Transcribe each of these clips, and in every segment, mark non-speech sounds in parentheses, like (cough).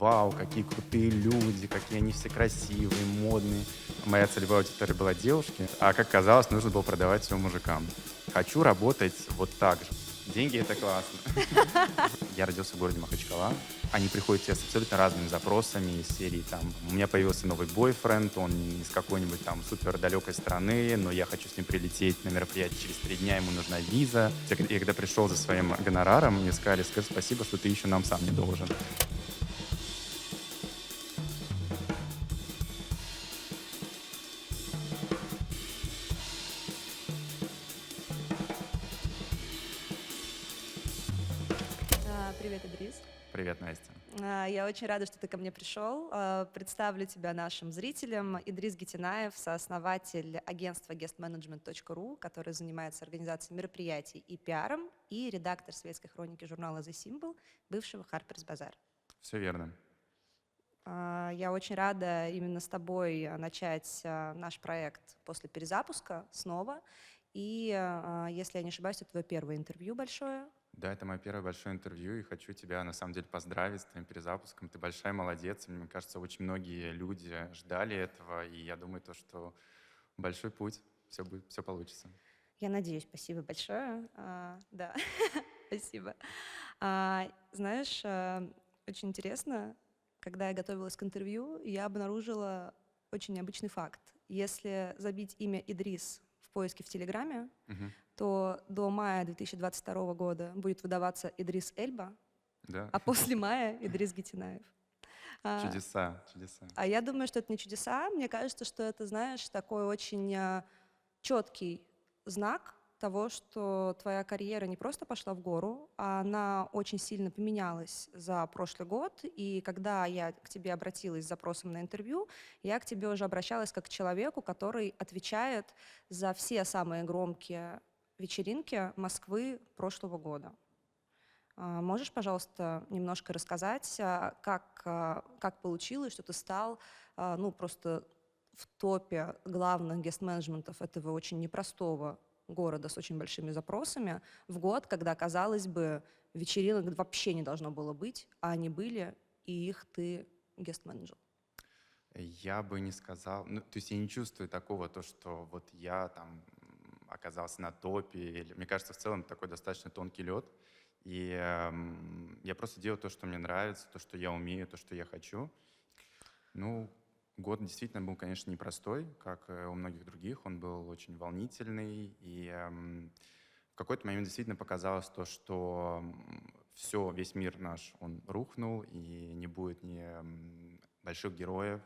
вау, какие крутые люди, какие они все красивые, модные. Моя целевая аудитория была девушки, а как казалось, нужно было продавать все мужикам. Хочу работать вот так же. Деньги — это классно. (laughs) Я родился в городе Махачкала. Они приходят тебе с абсолютно разными запросами из серии там «У меня появился новый бойфренд, он из какой-нибудь там супер далекой страны, но я хочу с ним прилететь на мероприятие через три дня, ему нужна виза». Я когда пришел за своим гонораром, мне сказали «Скажи спасибо, что ты еще нам сам не должен». Очень рада, что ты ко мне пришел. А, Представлю тебя нашим зрителям. Идрис Гетинаев, сооснователь агентства guestmanagement.ru, который занимается организацией мероприятий и пиаром, и редактор светской хроники журнала The Symbol, бывшего Harper's Bazaar. Все верно. А, Я очень рада именно с тобой начать а, наш проект после перезапуска снова. И, если я не ошибаюсь, это твое первое интервью большое. Да, это мое первое большое интервью, и хочу тебя на самом деле поздравить с твоим перезапуском. Ты большая молодец. Мне кажется, очень многие люди ждали этого, и я думаю, то, что большой путь, все будет, все получится. Я надеюсь, спасибо большое. А, да, (laughs) спасибо. А, знаешь, а, очень интересно, когда я готовилась к интервью, я обнаружила очень необычный факт. Если забить имя Идрис в поиске в Телеграме, Мгм. То до мая 2022 года будет выдаваться Идрис Эльба, Да, а после мая (laughs) Идрис Гетинаев. А, чудеса, чудеса. а я думаю, что это не чудеса. Мне кажется, что это, знаешь, такой очень четкий знак того, что твоя карьера не просто пошла в гору, а она очень сильно поменялась за прошлый год. И когда я к тебе обратилась с запросом на интервью, я к тебе уже обращалась как к человеку, который отвечает за все самые громкие вечеринки Москвы прошлого года. А, Можешь, пожалуйста, немножко рассказать, а, как, а, как получилось, что ты стал ну, просто в топе главных гест-менеджментов этого очень непростого города с очень большими запросами в год, когда, казалось бы, вечеринок вообще не должно было быть, а они были, и их ты гест-менеджер. Я бы не сказал, ну, то есть я не чувствую такого, то, что вот я там оказался на топе. Или, мне кажется, в целом такой достаточно тонкий лед. И эм, я просто делаю то, что мне нравится, то, что я умею, то, что я хочу. Ну, год действительно был, конечно, непростой, как и у многих других. Он был очень волнительный. И эм, в какой-то момент действительно показалось то, что все, весь мир наш, он рухнул, и не будет ни больших героев,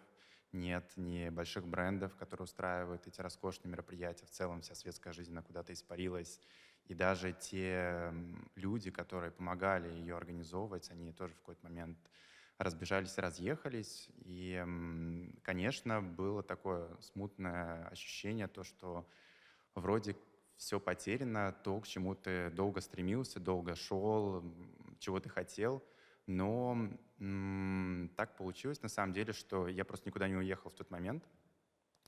нет ни больших брендов, которые устраивают эти роскошные мероприятия. В целом вся светская жизнь она куда-то испарилась. И даже те люди, которые помогали ее организовывать, они тоже в какой-то момент разбежались разъехались. И, конечно, было такое смутное ощущение, то, что вроде все потеряно, то, к чему ты долго стремился, долго шел, чего ты хотел. Но м, так получилось на самом деле, что я просто никуда не уехал в тот момент.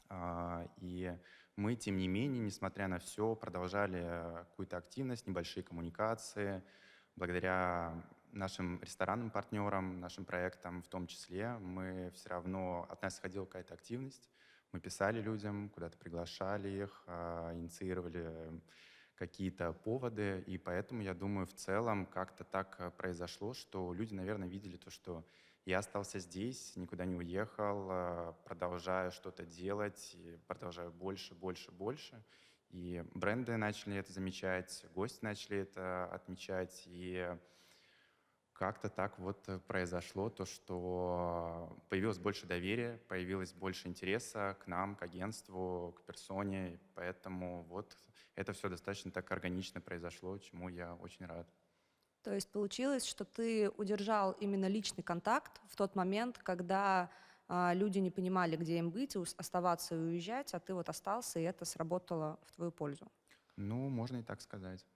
А, И мы, тем не менее, несмотря на все, продолжали э, какую-то активность, небольшие коммуникации. Благодаря нашим ресторанным партнерам, нашим проектам в том числе, мы все равно, от нас исходила какая-то активность. Мы писали людям, куда-то приглашали их, а, инициировали какие-то поводы, и поэтому, я думаю, в целом как-то так э, произошло, что люди, наверное, видели то, что я остался здесь, никуда не уехал, э, продолжаю что-то делать, продолжаю больше, больше, больше. И бренды начали это замечать, гости начали это отмечать, и как-то так вот э, произошло то, что появилось больше доверия, появилось больше интереса к нам, к агентству, к персоне, поэтому вот это все достаточно так органично произошло, чему я очень рад. То есть получилось, что ты удержал именно личный контакт в тот момент, когда а, люди не понимали, где им быть, оставаться и уезжать, а ты вот остался, и это сработало в твою пользу. Ну, можно и так сказать.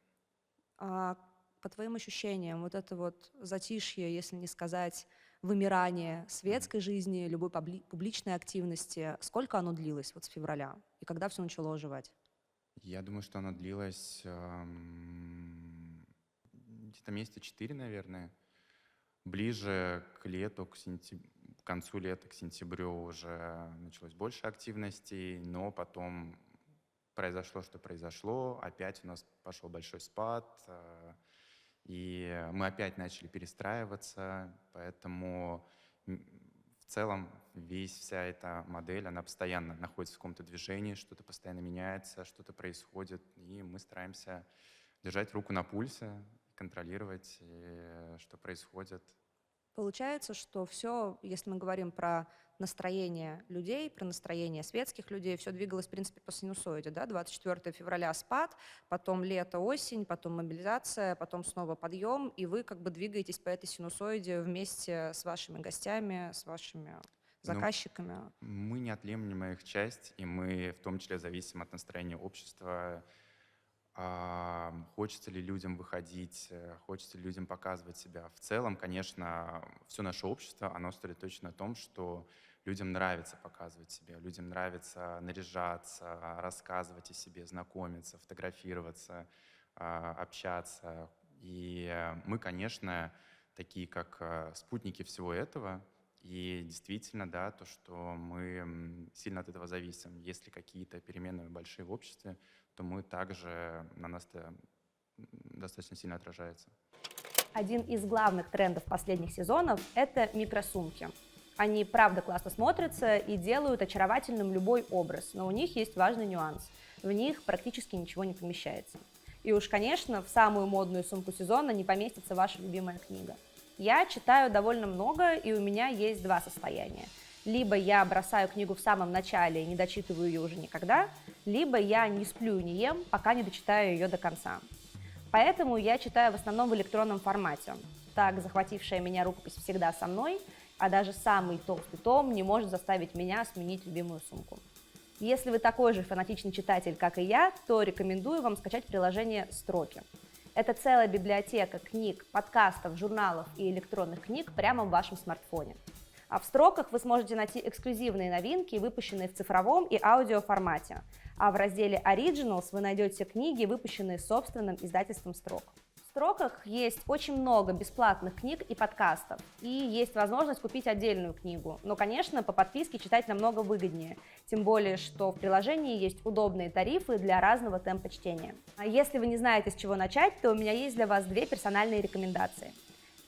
А по твоим ощущениям, вот это вот затишье, если не сказать вымирание светской жизни, любой публи- публичной активности, сколько оно длилось вот с февраля? И когда все начало оживать? Я думаю, что оно длилось эм, где-то месяца четыре, наверное. Ближе к лету, к, сентяб- к концу лета, к сентябрю уже началось больше активностей, но потом произошло, что произошло. Опять у нас пошел большой спад, э, и мы опять начали перестраиваться, поэтому в целом весь вся эта модель, она постоянно находится в каком-то движении, что-то постоянно меняется, что-то происходит, и мы стараемся держать руку на пульсе, контролировать, э, что происходит. Получается, что все, если мы говорим про настроение людей, про настроение светских людей, все двигалось, в принципе, по синусоиде, да, 24 февраля спад, потом лето, осень, потом мобилизация, потом снова подъем, и вы как бы двигаетесь по этой синусоиде вместе с вашими гостями, с вашими Ну, заказчиками. Мы неотъемлемая их часть, и мы в том числе зависим от настроения общества. А, Хочется ли людям выходить, э, хочется ли людям показывать себя. В целом, конечно, все наше общество, оно строит точно на том, что людям нравится показывать себя, людям нравится наряжаться, рассказывать о себе, знакомиться, фотографироваться, а, общаться. И мы, конечно, такие как э, спутники всего этого, и действительно, да, то, что мы сильно от этого зависим. Если какие-то перемены большие в обществе, то мы также на нас это достаточно сильно отражается. Один из главных трендов последних сезонов – это микросумки. Они правда классно смотрятся и делают очаровательным любой образ, но у них есть важный нюанс. В них практически ничего не помещается. И уж, конечно, в самую модную сумку сезона не поместится ваша любимая книга. Я читаю довольно много, и у меня есть два состояния. Либо я бросаю книгу в самом начале и не дочитываю ее уже никогда, либо я не сплю и не ем, пока не дочитаю ее до конца. Поэтому я читаю в основном в электронном формате. Так, захватившая меня рукопись всегда со мной, а даже самый толстый том не может заставить меня сменить любимую сумку. Если вы такой же фанатичный читатель, как и я, то рекомендую вам скачать приложение «Строки». Это целая библиотека книг, подкастов, журналов и электронных книг прямо в вашем смартфоне. А в строках вы сможете найти эксклюзивные новинки, выпущенные в цифровом и аудио формате. А в разделе Originals вы найдете книги, выпущенные собственным издательством строк. Строках есть очень много бесплатных книг и подкастов, и есть возможность купить отдельную книгу. Но, конечно, по подписке читать намного выгоднее, тем более, что в приложении есть удобные тарифы для разного темпа чтения. А если вы не знаете, с чего начать, то у меня есть для вас две персональные рекомендации.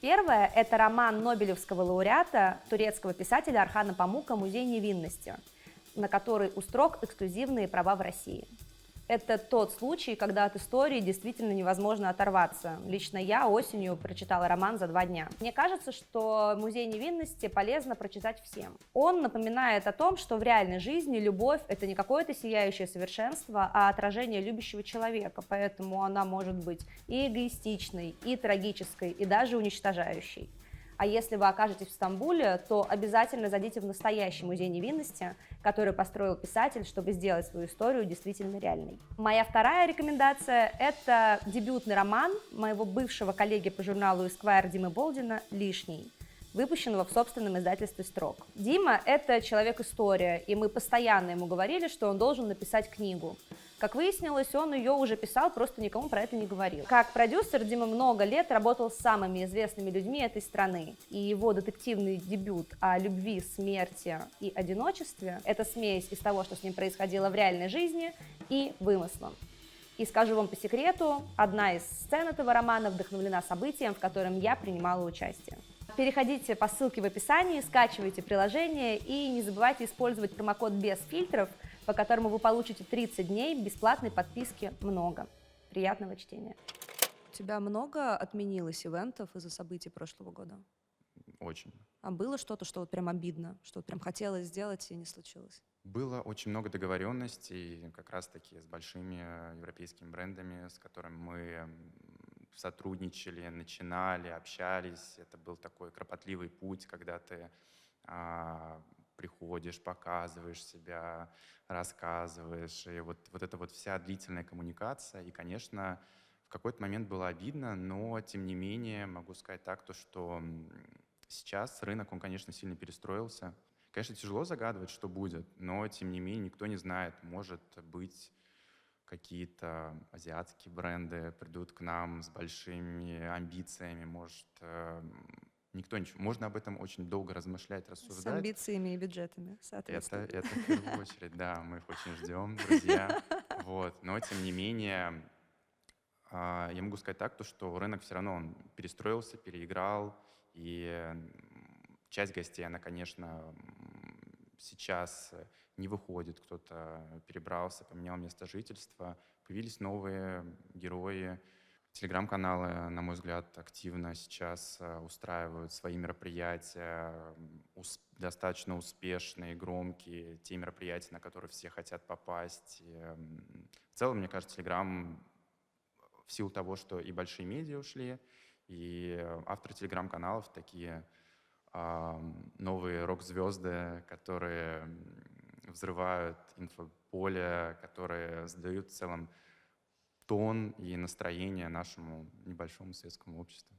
Первое – это роман Нобелевского лауреата, турецкого писателя Архана Памука «Музей невинности», на который у строк эксклюзивные права в России. Это тот случай, когда от истории действительно невозможно оторваться. Лично я осенью прочитала роман за два дня. Мне кажется, что «Музей невинности» полезно прочитать всем. Он напоминает о том, что в реальной жизни любовь – это не какое-то сияющее совершенство, а отражение любящего человека, поэтому она может быть и эгоистичной, и трагической, и даже уничтожающей. А если вы окажетесь в Стамбуле, то обязательно зайдите в настоящий музей невинности, который построил писатель, чтобы сделать свою историю действительно реальной. Моя вторая рекомендация – это дебютный роман моего бывшего коллеги по журналу Esquire Димы Болдина «Лишний», выпущенного в собственном издательстве «Строк». Дима – это человек-история, и мы постоянно ему говорили, что он должен написать книгу. Как выяснилось, он ее уже писал, просто никому про это не говорил. Как продюсер Дима много лет работал с самыми известными людьми этой страны. И его детективный дебют о любви, смерти и одиночестве – это смесь из того, что с ним происходило в реальной жизни, и вымыслом. И скажу вам по секрету, одна из сцен этого романа вдохновлена событием, в котором я принимала участие. Переходите по ссылке в описании, скачивайте приложение и не забывайте использовать промокод без фильтров, по которому вы получите 30 дней бесплатной подписки «Много». Приятного чтения. У тебя много отменилось ивентов из-за событий прошлого года? Очень. А было что-то, что вот прям обидно, что вот прям хотелось сделать и не случилось? Было очень много договоренностей как раз-таки с большими европейскими брендами, с которыми мы сотрудничали, начинали, общались. Это был такой кропотливый путь, когда ты а, приходишь, показываешь себя, рассказываешь. И вот, вот эта вот вся длительная коммуникация. И, конечно, в какой-то момент было обидно, но, тем не менее, могу сказать так, то, что сейчас рынок, он, конечно, сильно перестроился. Конечно, тяжело загадывать, что будет, но, тем не менее, никто не знает. Может быть, какие-то азиатские бренды придут к нам с большими амбициями, может, э, никто ничего. Можно об этом очень долго размышлять, С рассуждать. амбициями и бюджетами, Это, соответственно. это в первую очередь, да, мы их очень ждем, друзья. (laughs) Вот. Но тем не менее, а, я могу сказать так, то, что рынок все равно он перестроился, переиграл, и часть гостей, она, конечно, сейчас э, не выходит, кто-то перебрался, поменял место жительства, появились новые герои. Телеграм-каналы, на мой взгляд, активно сейчас э, устраивают свои мероприятия, достаточно успешные, громкие, те мероприятия, на которые все хотят попасть. И, в целом, мне кажется, Телеграм в силу того, что и большие медиа ушли, и э, авторы телеграм-каналов такие новые рок-звезды, которые взрывают инфополе, которые задают в целом тон и настроение нашему небольшому светскому обществу.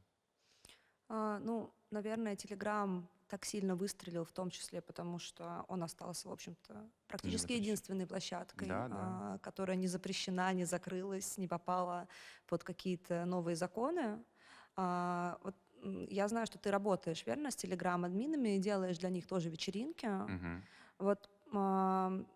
А, ну, наверное, Telegram так сильно выстрелил, в том числе потому, что он остался, в общем-то, практически единственной площадкой, Да, да. а, которая не запрещена, не закрылась, не попала под какие-то новые законы. А, вот, я знаю, что ты работаешь, верно, с Telegram-админами и делаешь для них тоже вечеринки. Мгм. Вот ам,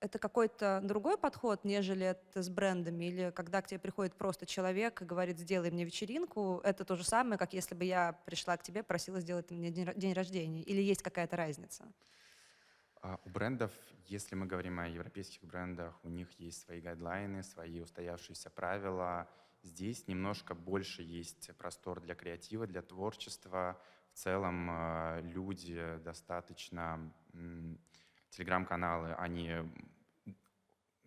это какой-то другой подход, нежели это с брендами? Или когда к тебе приходит просто человек и говорит, сделай мне вечеринку, это то же самое, как если бы я пришла к тебе, просила сделать мне день, день рождения? Или есть какая-то разница? А У брендов, если мы говорим о европейских брендах, у них есть свои гайдлайны, свои устоявшиеся правила. Здесь немножко больше есть простор для креатива, для творчества. В целом э, люди достаточно... Телеграм-каналы, они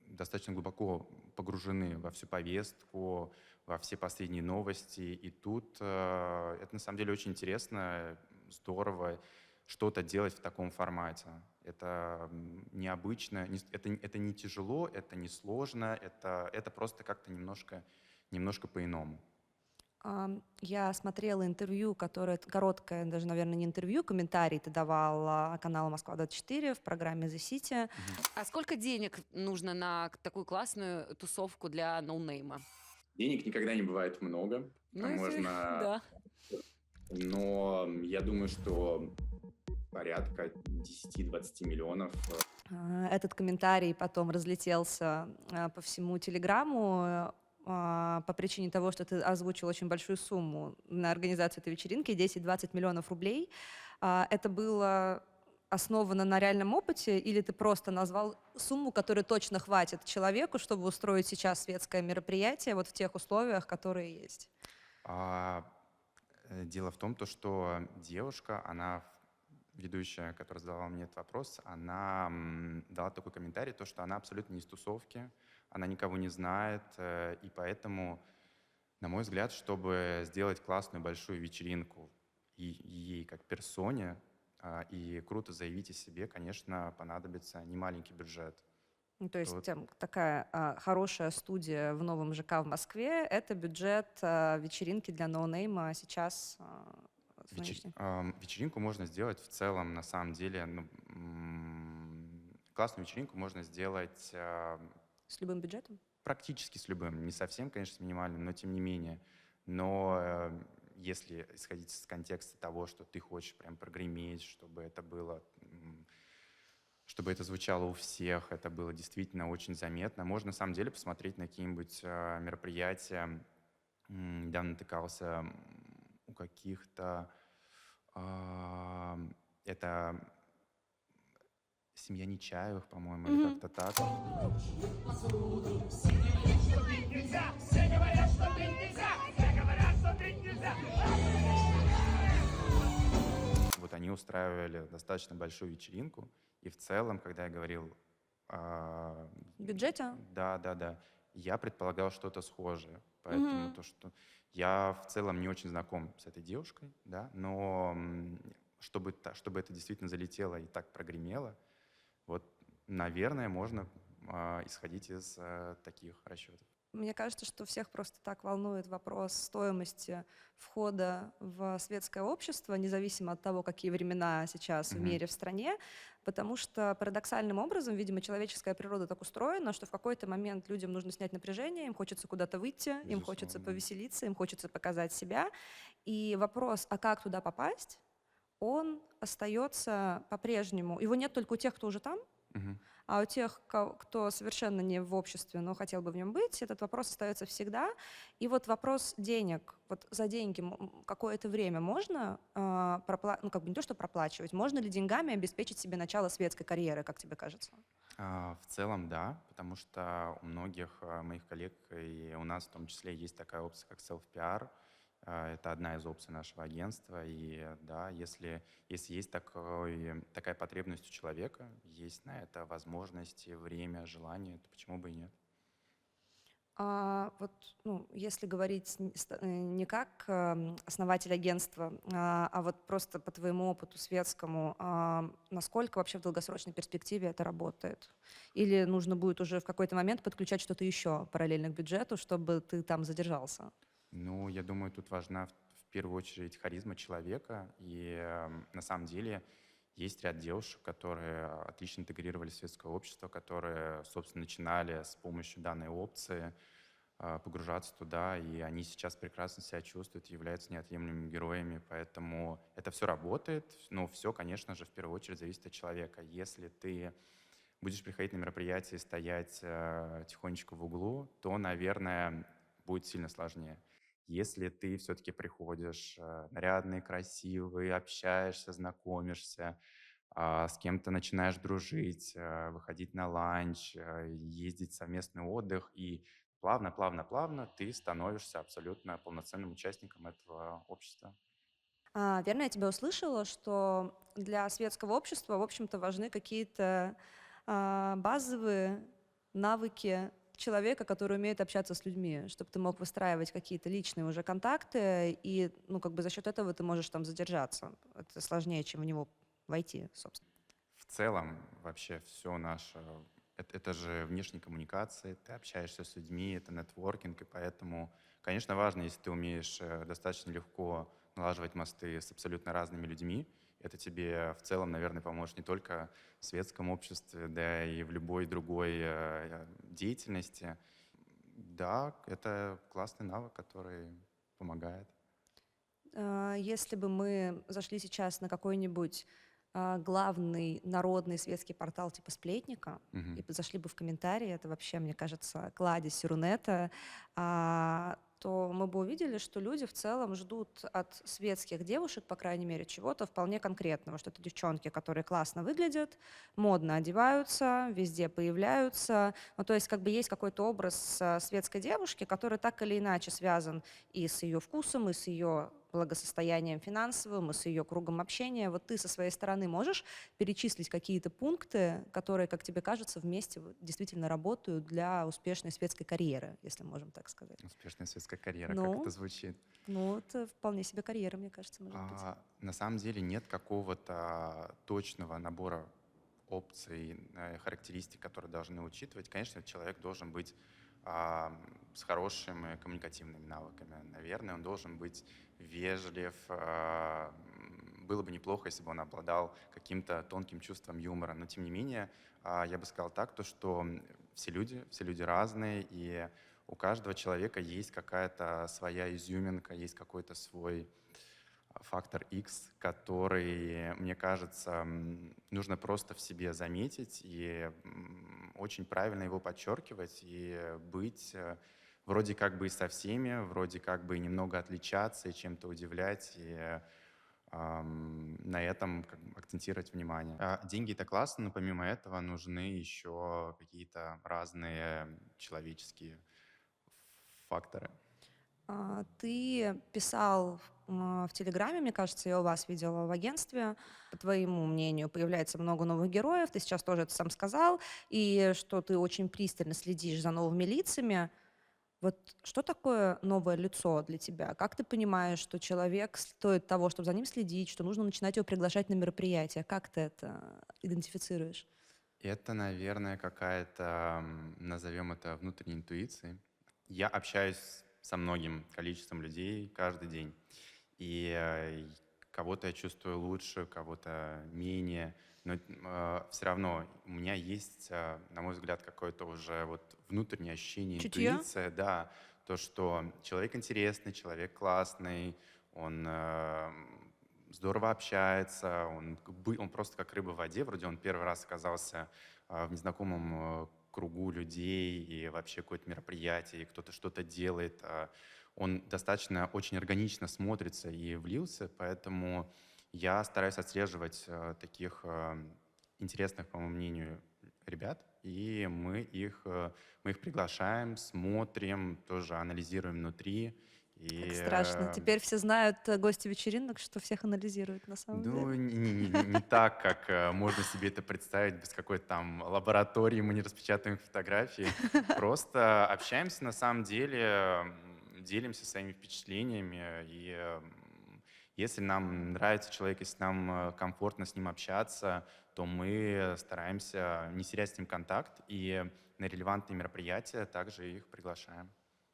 достаточно глубоко погружены во всю повестку, во все последние новости. И тут э, это на самом деле очень интересно, здорово что-то делать в таком формате. Это необычно, это, это не тяжело, это не сложно, это, это просто как-то немножко, немножко по-иному. Я смотрела интервью, которое короткое, даже, наверное, не интервью, комментарий ты давал а, каналу «Москва-24» в программе «The City». А сколько денег нужно на такую классную тусовку для ноунейма? Денег никогда не бывает много, Ну, можно, (laughs) Да. но я думаю, что порядка 10-20 миллионов А, Этот комментарий потом разлетелся а, по всему Телеграму а, по причине того, что ты озвучил очень большую сумму на организацию этой вечеринки, 10-20 миллионов рублей. А, Это было основано на реальном опыте, или ты просто назвал сумму, которая точно хватит человеку, чтобы устроить сейчас светское мероприятие вот в тех условиях, которые есть? А, э, дело в том, то, что девушка, она, ведущая, которая задавала мне этот вопрос, она дала такой комментарий, то, что она абсолютно не из тусовки, она никого не знает, э, и поэтому, на мой взгляд, чтобы сделать классную большую вечеринку и ей как персоне, а, и круто заявить о себе, конечно, понадобится немаленький бюджет. Ну, то есть Вот. такая а, хорошая студия в новом ЖК в Москве — это бюджет а, вечеринки для ноунейма сейчас а, Вечер- ам, Вечеринку можно сделать в целом, на самом деле, ну, классную вечеринку можно сделать а, С любым бюджетом? практически с любым, не совсем, конечно, с минимальным, но тем не менее. Но э, если исходить из контекста того, что ты хочешь прям прогреметь, чтобы это было, чтобы это звучало у всех, это было действительно очень заметно, можно на самом деле посмотреть на какие-нибудь э, мероприятия. Недавно натыкался у каких-то... а, Это семья Нечаевых, по-моему, или Мгм. как-то так. Вот они устраивали достаточно большую вечеринку, и в целом, когда я говорил, В бюджете? да, да, да, я предполагал что-то схожее, поэтому Мгм. то, что я в целом не очень знаком с этой девушкой, да, но чтобы, чтобы это действительно залетело и так прогремело, вот, наверное, можно а, исходить из а, таких расчетов. Мне кажется, что всех просто так волнует вопрос стоимости входа в светское общество, независимо от того, какие времена сейчас в мире, в стране, потому что парадоксальным образом, видимо, человеческая природа так устроена, что в какой-то момент людям нужно снять напряжение, им хочется куда-то выйти, им хочется Безусловно. повеселиться, им хочется показать себя. И вопрос, а как туда попасть, он остается по-прежнему. Его нет только у тех, кто уже там, Мгм. а у тех, кто совершенно не в обществе, но хотел бы в нем быть, этот вопрос остается всегда. И вот вопрос денег. Вот за деньги какое-то время можно, а, пропла- ну как бы не то, что проплачивать, можно ли деньгами обеспечить себе начало светской карьеры, как тебе кажется? А, В целом, да, потому что у многих а, моих коллег и у нас в том числе есть такая опция, как self-PR. А, Это одна из опций нашего агентства. И да, если, если есть такой, такая потребность у человека, есть на это возможности, время, желание, то почему бы и нет? А вот, ну, если говорить э, не как эм, основатель агентства, а, а вот просто по твоему опыту светскому, насколько вообще в долгосрочной перспективе это работает? Или нужно будет уже в какой-то момент подключать что-то еще параллельно к бюджету, чтобы ты там задержался? Ну, я думаю, тут важна в, первую очередь харизма человека. И эм, на самом деле есть ряд девушек, которые отлично интегрировали светское общество, которые, собственно, начинали с помощью данной опции э, погружаться туда, и они сейчас прекрасно себя чувствуют, являются неотъемлемыми героями, поэтому это все работает, но все, конечно же, в первую очередь зависит от человека. Если ты будешь приходить на мероприятие и стоять э, тихонечко в углу, то, наверное, будет сильно сложнее. Если ты все-таки приходишь э, нарядный, красивый, общаешься, знакомишься, а, с кем-то начинаешь дружить, э, выходить на ланч, э, ездить в совместный отдых, и плавно, плавно, плавно ты становишься абсолютно полноценным участником этого общества. А, верно я тебя услышала, что для светского общества, в общем-то, важны какие-то а, базовые навыки человека, который умеет общаться с людьми, чтобы ты мог выстраивать какие-то личные уже контакты, и, ну, как бы за счет этого ты можешь там задержаться. Это сложнее, чем в него войти, собственно. В целом вообще все наше, это, это же внешние коммуникации, ты общаешься с людьми, это нетворкинг, и поэтому, конечно, важно, если ты умеешь э, достаточно легко налаживать мосты с абсолютно разными людьми, это тебе в целом, наверное, поможет не только в светском обществе, да и в любой другой э, деятельности. Да, это классный навык, который помогает. А, Если бы мы зашли сейчас на какой-нибудь а, главный народный светский портал типа «Сплетника», Мгм. и зашли бы в комментарии, это вообще, мне кажется, кладезь Рунета, а, то мы бы увидели, что люди в целом ждут от светских девушек, по крайней мере, чего-то вполне конкретного, что это девчонки, которые классно выглядят, модно одеваются, везде появляются. Ну, то есть как бы есть какой-то образ а, светской девушки, который так или иначе связан и с ее вкусом, и с ее благосостоянием финансовым, и с ее кругом общения. Вот ты со своей стороны можешь перечислить какие-то пункты, которые, как тебе кажется, вместе действительно работают для успешной светской карьеры, если можем так сказать. Успешная светская карьера, как Ну, это звучит? Ну, это вполне себе карьера, мне кажется, может быть. А, на самом деле нет какого-то точного набора опций, э, характеристик, которые должны учитывать. Конечно, человек должен быть с хорошими коммуникативными навыками. Наверное, он должен быть вежлив. а, Было бы неплохо, если бы он обладал каким-то тонким чувством юмора. Но, тем не менее, а, я бы сказал так, то, что все люди, все люди разные, и у каждого человека есть какая-то своя изюминка, есть какой-то свой фактор X, который, мне кажется, нужно просто в себе заметить и очень правильно его подчеркивать и быть э, вроде как бы и со всеми, вроде как бы и немного отличаться и чем-то удивлять, и ам, на этом как бы акцентировать внимание. А, Деньги — это классно, но помимо этого нужны еще какие-то разные человеческие факторы. А, Ты писал в Телеграме, мне кажется, я у вас видела в агентстве. По твоему мнению, появляется много новых героев. Ты сейчас тоже это сам сказал. И что ты очень пристально следишь за новыми лицами. Вот что такое новое лицо для тебя? Как ты понимаешь, что человек стоит того, чтобы за ним следить, что нужно начинать его приглашать на мероприятия? Как ты это идентифицируешь? Это, наверное, какая-то, назовем это внутренней интуицией. Я общаюсь со многим количеством людей каждый день. И э, и кого-то я чувствую лучше, кого-то менее. Но все равно у меня есть, э, на мой взгляд, какое-то уже вот внутреннее ощущение, Чутье? интуиция, да, то, что человек интересный, человек классный, он э, здорово общается, он, он просто как рыба в воде, вроде он первый раз оказался э, в незнакомом э, кругу людей и вообще какое-то мероприятие, и кто-то что-то делает. а Он достаточно очень органично смотрится и влился, поэтому я стараюсь отслеживать э, таких э, интересных, по моему мнению, ребят, и мы их, э, мы их приглашаем, смотрим, тоже анализируем внутри. И, Как страшно. Теперь все знают гости вечеринок, что всех анализируют на самом ну, деле. не, не- не- не- не так, как можно себе это представить, без какой-то там лаборатории, мы не распечатаем фотографии. (laughs) Просто общаемся на самом деле, делимся своими впечатлениями. И если нам нравится человек, если нам э, комфортно с ним общаться, то мы стараемся не терять с ним контакт и на релевантные мероприятия также их приглашаем.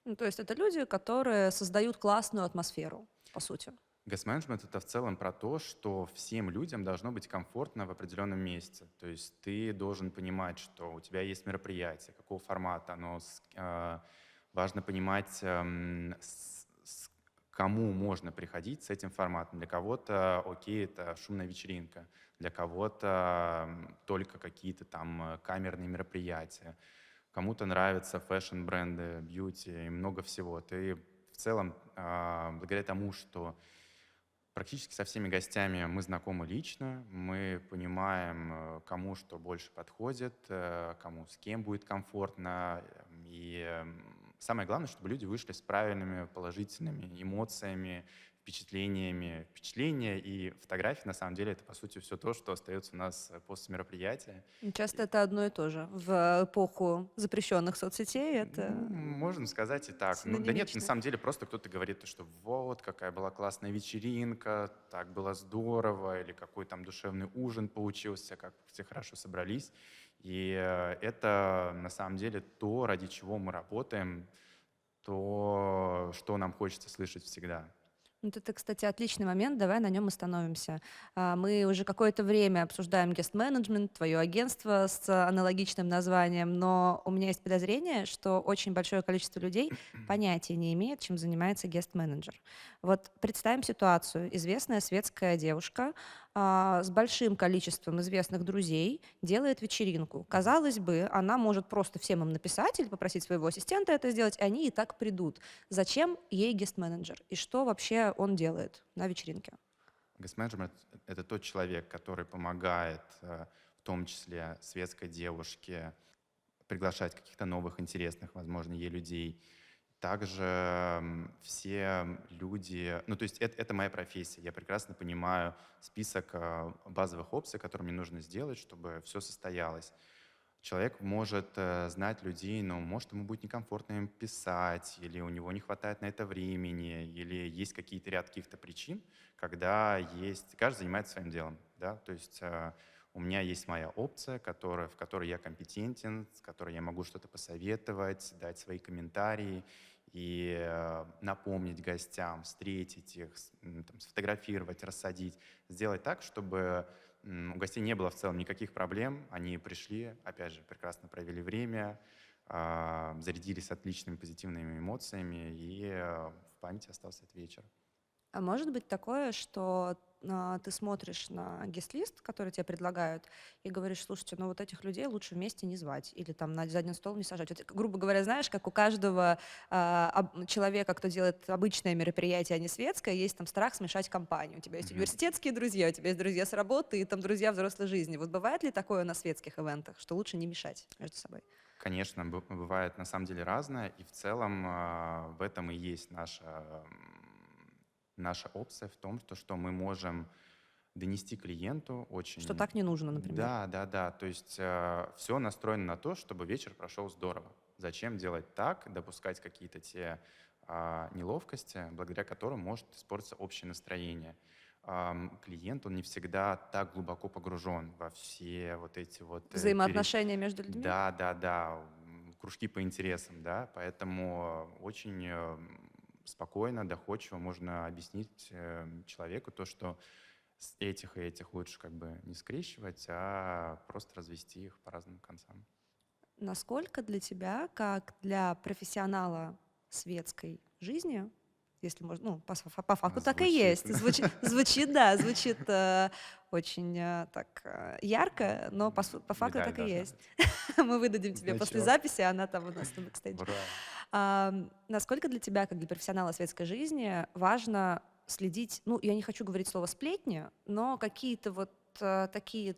Ну, то есть это люди, которые создают классную атмосферу, по сути. Гест-менеджмент — это в целом про то, что всем людям должно быть комфортно в определенном месте. То есть ты должен понимать, что у тебя есть мероприятие, какого формата оно, э, важно понимать, эм, кому можно приходить с этим форматом. Для кого-то, окей, это шумная вечеринка, для кого-то только какие-то там э, камерные мероприятия. Кому-то нравятся фэшн-бренды, бьюти и много всего. Ты в целом, а, благодаря тому, что Практически со всеми гостями мы знакомы лично, мы понимаем, э, кому что больше подходит, э, кому с кем будет комфортно. эм, И эм, самое главное, чтобы люди вышли с правильными положительными эмоциями, впечатлениями. Впечатления и фотографии, на самом деле, это, по сути, все то, что остается у нас э, после мероприятия. И Часто это одно и то же. В эпоху запрещенных соцсетей это... Ну, можно сказать и так. Ну, да нет, на самом деле просто кто-то говорит, что вот, какая была классная вечеринка, так было здорово, или какой там душевный ужин получился, как все хорошо собрались. И э, это на самом деле то, ради чего мы работаем, то, что нам хочется слышать всегда. Вот это, кстати, отличный момент, давай на нем остановимся. А, Мы уже какое-то время обсуждаем гест-менеджмент, твое агентство с аналогичным названием, но у меня есть подозрение, что очень большое количество людей (clears throat) понятия не имеет, чем занимается гест-менеджер. Вот представим ситуацию. Известная светская девушка а, с большим количеством известных друзей делает вечеринку. Казалось бы, она может просто всем им написать или попросить своего ассистента это сделать, и они и так придут. Зачем ей гест-менеджер? И что вообще он делает на вечеринке? Гест-менеджмент — это тот человек, который помогает, э, в том числе светской девушке, приглашать каких-то новых, интересных, возможно, ей людей. Также все люди, ну то есть это, это моя профессия, я прекрасно понимаю список э, базовых опций, которые мне нужно сделать, чтобы все состоялось. Человек может э, знать людей, но может ему будет некомфортно им писать, или у него не хватает на это времени, или есть какие-то ряд каких-то причин, когда есть, каждый занимается своим делом, да, то есть э, у меня есть моя опция, которая, в которой я компетентен, с которой я могу что-то посоветовать, дать свои комментарии и э, напомнить гостям, встретить их, там, сфотографировать, рассадить, сделать так, чтобы у гостей не было в целом никаких проблем, они пришли, опять же, прекрасно провели время, а, зарядились отличными позитивными эмоциями, и э, в памяти остался этот вечер. А может быть такое, что а, ты смотришь на гест-лист, который тебе предлагают, и говоришь, слушайте, ну вот этих людей лучше вместе не звать, или там на за один стол не сажать. Вот, грубо говоря, знаешь, как у каждого об- человека, кто делает обычное мероприятие, а не светское, есть там страх смешать компанию. У тебя есть Мгм. университетские друзья, у тебя есть друзья с работы, и там друзья взрослой жизни. Вот бывает ли такое на светских ивентах, что лучше не мешать между собой? Конечно, бывает на самом деле разное, и в целом а, в этом и есть наша, наша опция в том, что, что мы можем донести клиенту очень... Что так не нужно, например. Да, да, да. То есть все настроено на то, чтобы вечер прошел здорово. Зачем делать так, допускать какие-то те а, неловкости, благодаря которым может испортиться общее настроение. Ам, клиент, он не всегда так глубоко погружен во все вот эти вот... э, пере- Взаимоотношения между людьми? да, да, да, кружки по интересам, да, поэтому очень э, спокойно, доходчиво можно объяснить э, человеку то, что с этих и этих лучше как бы не скрещивать, а просто развести их по разным концам. Насколько для тебя, как для профессионала светской жизни, если можно, ну, по, по факту так и Звучит. есть. Звучит, звучит, да, звучит э, очень э, так э, ярко, но по, по факту Медаль так и есть. (laughs) Мы выдадим тебе после Значок. записи, она там у нас на бэкстейдже. А, насколько для тебя, как для профессионала светской жизни, важно следить, ну, я не хочу говорить слово сплетни, но какие-то вот а, такие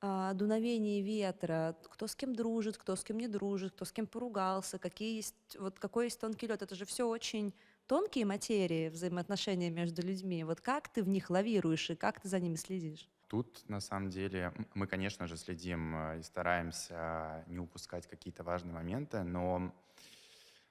а, дуновения ветра, кто с кем дружит, кто с кем не дружит, кто с кем поругался, какие есть, вот какой есть тонкий лед, это же все очень тонкие материи взаимоотношения между людьми. Вот как ты в них лавируешь и как ты за ними следишь? Тут, на самом деле, мы, конечно же, следим э, и стараемся не упускать какие-то важные моменты, но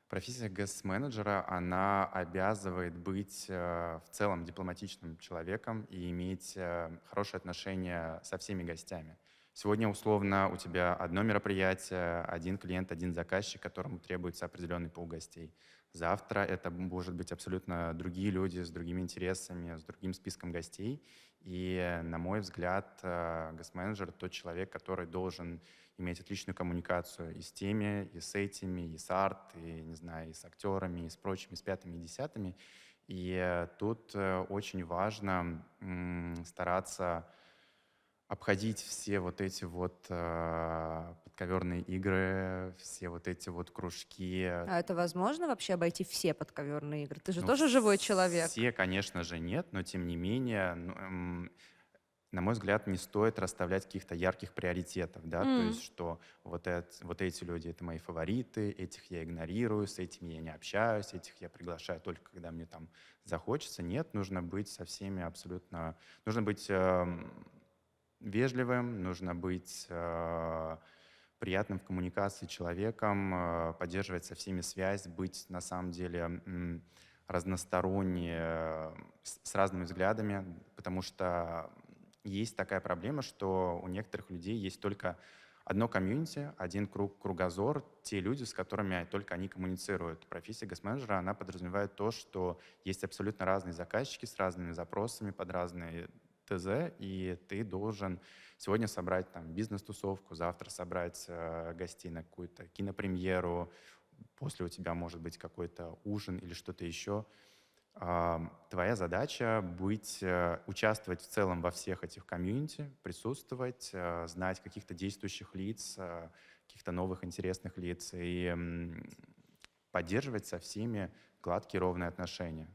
профессия ГЭС-менеджера, она обязывает быть э, в целом дипломатичным человеком и иметь э, хорошие отношения со всеми гостями. Сегодня, условно, у тебя одно мероприятие, один клиент, один заказчик, которому требуется определенный пул гостей. Завтра это может быть абсолютно другие люди с другими интересами, с другим списком гостей. И, на мой взгляд, э, госменеджер — тот человек, который должен иметь отличную коммуникацию и с теми, и с этими, и с арт, и, не знаю, и с актерами, и с прочими, с пятыми, и десятыми. И э, тут э, очень важно стараться обходить все вот эти вот э, подковерные игры, все вот эти вот кружки. А это возможно вообще обойти все подковерные игры? Ты же Ну, тоже живой человек. Все, конечно же, нет, но тем не менее, ну, эм, на мой взгляд, не стоит расставлять каких-то ярких приоритетов, да, то М. есть, что вот, эт- вот эти люди — это мои фавориты, этих я игнорирую, с этими я не общаюсь, этих я приглашаю только когда мне там захочется. Нет, нужно быть со всеми абсолютно... Нужно быть эм, вежливым, нужно быть э, приятным в коммуникации человеком, э, поддерживать со всеми связь, быть на самом деле м, разносторонне, э, с с разными взглядами, потому что есть такая проблема, что у некоторых людей есть только одно комьюнити, один круг, кругозор, те люди, с которыми только они коммуницируют. Профессия госменеджера, она подразумевает то, что есть абсолютно разные заказчики с разными запросами под разные ТЗ, и ты должен сегодня собрать там бизнес-тусовку, завтра собрать э, гостей на какую-то кинопремьеру, после у тебя может быть какой-то ужин или что-то еще. А, Твоя задача быть, э, участвовать в целом во всех этих комьюнити, присутствовать, э, знать каких-то действующих лиц, э, каких-то новых интересных лиц и м, поддерживать со всеми гладкие ровные отношения.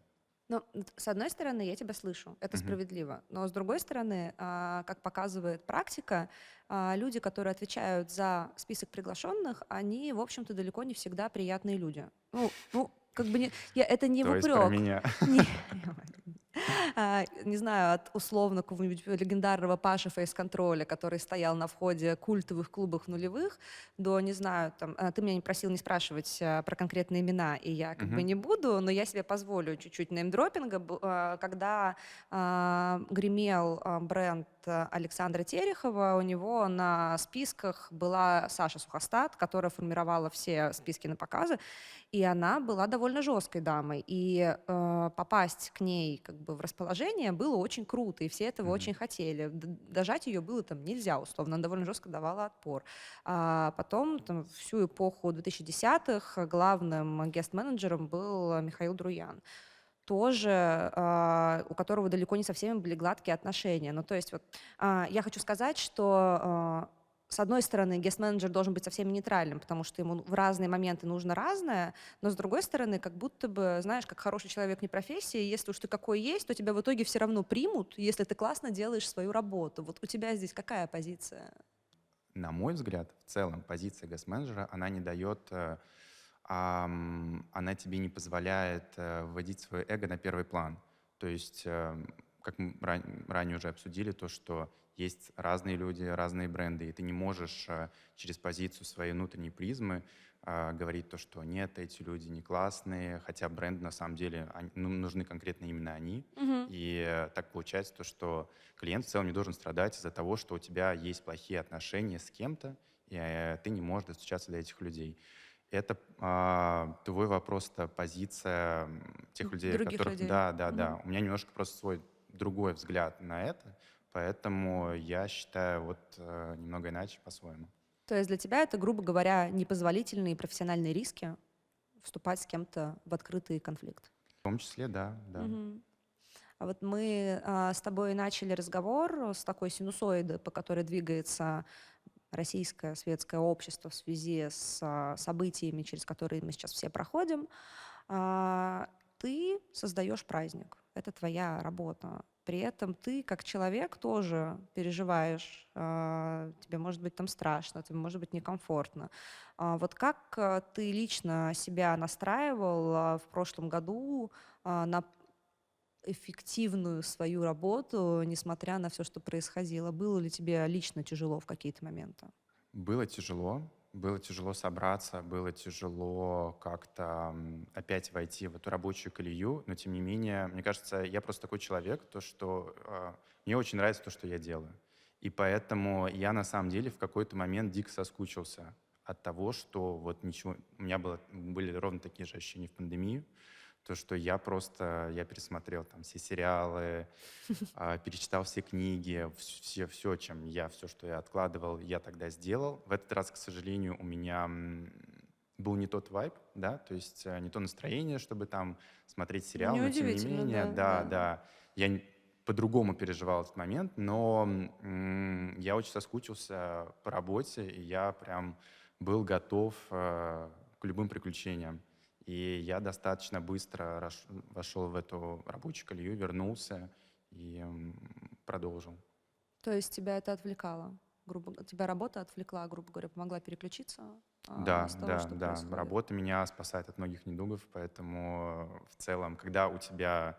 Ну, с одной стороны, я тебя слышу, это Мгм. справедливо. Но с другой стороны, а, как показывает практика, а, люди, которые отвечают за список приглашенных, они, в общем-то, далеко не всегда приятные люди. Ну, ну как бы не, я, это не То в есть про упрек. меня. Не, (laughs) (laughs) не знаю, от условно какого-нибудь легендарного Паши фейс-контроля, который стоял на входе культовых клубов нулевых, до, не знаю, там, а, ты меня не просил не спрашивать а, про конкретные имена, и я как бы не буду, но я себе позволю чуть-чуть неймдропинга, а, когда а, гремел а, бренд а, Александра Терехова, у него на списках была Саша Сухостат, которая формировала все списки на показы, и она была довольно жесткой дамой. И э, попасть к ней как бы в расположение было очень круто, и все этого Мгм. очень хотели. Дожать ее было там нельзя, условно, она довольно жестко давала отпор. А потом, там, всю эпоху 2010-х главным гест-менеджером был Михаил Друян тоже, а, у которого далеко не со всеми были гладкие отношения. Ну, то есть вот а, я хочу сказать, что а, с одной стороны, гест-менеджер должен быть совсем нейтральным, потому что ему в разные моменты нужно разное, но с другой стороны, как будто бы, знаешь, как хороший человек не профессия, если уж ты какой есть, то тебя в итоге все равно примут, если ты классно делаешь свою работу. Вот у тебя здесь какая позиция? На мой взгляд, в целом позиция госменеджера, она не дает, э, она тебе не позволяет э, вводить свое эго на первый план. То есть, э, как мы ран- ранее уже обсудили, то, что есть разные люди, разные бренды, и ты не можешь э, через позицию своей внутренней призмы э, говорить то, что нет, эти люди не классные, хотя бренд на самом деле они- ну, нужны конкретно именно они. И э, так получается то, что клиент в целом не должен страдать из-за того, что у тебя есть плохие отношения с кем-то, и э, ты не можешь достучаться до этих людей. Это а, твой вопрос, это позиция тех людей, Других которых... людей. Да, да, да. Мгм. У меня немножко просто свой другой взгляд на это, поэтому я считаю вот э, немного иначе по-своему. То есть для тебя это, грубо говоря, непозволительные профессиональные риски вступать с кем-то в открытый конфликт. В том числе, да, да. Мгм. А вот мы а, с тобой начали разговор с такой синусоиды, по которой двигается российское светское общество в связи с а, событиями, через которые мы сейчас все проходим. А, Ты создаешь праздник, это твоя работа. При этом ты, как человек, тоже переживаешь. а, Тебе может быть там страшно, тебе может быть некомфортно. А Вот как а, ты лично себя настраивал в прошлом году на эффективную свою работу, несмотря на все, что происходило? Было ли тебе лично тяжело в какие-то моменты? Было тяжело, было тяжело собраться, было тяжело как-то опять войти в эту рабочую колею, но тем не менее, мне кажется, я просто такой человек, то что э, мне очень нравится то, что я делаю. И поэтому я на самом деле в какой-то момент дико соскучился от того, что вот ничего... У меня было, были ровно такие же ощущения в пандемию, то, что я просто, я пересмотрел там все сериалы, (laughs) а, перечитал все книги, все, все, чем я, все, что я откладывал, я тогда сделал. В этот раз, к сожалению, у меня был не тот вайб, да, то есть э, не то настроение, чтобы там смотреть сериал, но тем не менее, да, да, да. я по-другому переживал этот момент, но м, я очень соскучился по работе, и я прям был готов э, к любым приключениям. И я достаточно быстро вошел в эту рабочую колею, вернулся и продолжил. То есть тебя это отвлекало? Грубо, тебя работа отвлекла, грубо говоря, помогла переключиться а, Да, того, да, да. происходит? Работа меня спасает от многих недугов, поэтому э, в целом, когда у тебя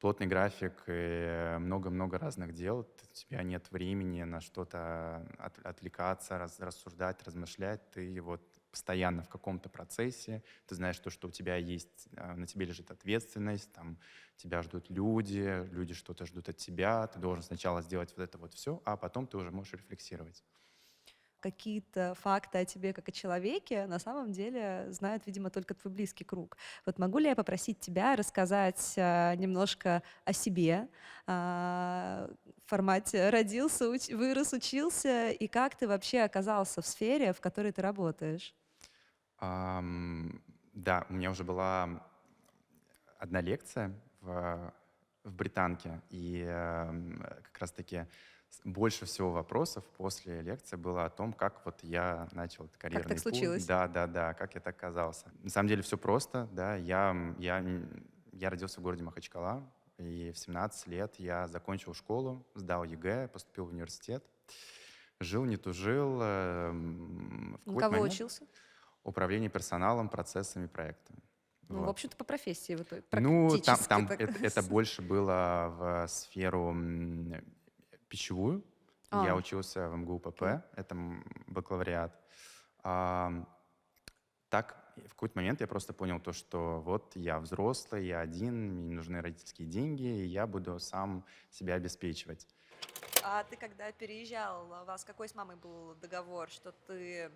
плотный график и много-много разных дел, у тебя нет времени на что-то от- отвлекаться, рассуждать, размышлять, ты вот постоянно в каком-то процессе, ты знаешь то, что у тебя есть, э, на тебе лежит ответственность, там тебя ждут люди, люди что-то ждут от тебя, ты должен сначала сделать вот это вот все, а потом ты уже можешь рефлексировать. какие-то факты о тебе как о человеке на самом деле знает, видимо, только твой близкий круг. Вот могу ли я попросить тебя рассказать а, немножко о себе а, в формате родился, уч- вырос, учился, и как ты вообще оказался в сфере, в которой ты работаешь? Да, у меня уже была одна лекция в, в Британке, и эм, как раз-таки больше всего вопросов после лекции было о том, как вот я начал карьерный путь. случилось? Да, да, да, как я так оказался. На самом деле все просто, да, я, я, я родился в городе Махачкала, и в 17 лет я закончил школу, сдал ЕГЭ, поступил в университет. Жил, не тужил. эм, в На кого момент- учился? Управление персоналом, процессами, проектами. Ну, Вот. в общем-то, по профессии в итоге. Ну, там, там так. это, это больше было в сферу пищевую. А. Я учился в МГУ ПП, это бакалавриат. А, так, в какой-то момент я просто понял то, что вот я взрослый, я один, мне не нужны родительские деньги, и я буду сам себя обеспечивать. А ты когда переезжал, у вас какой с мамой был договор, что ты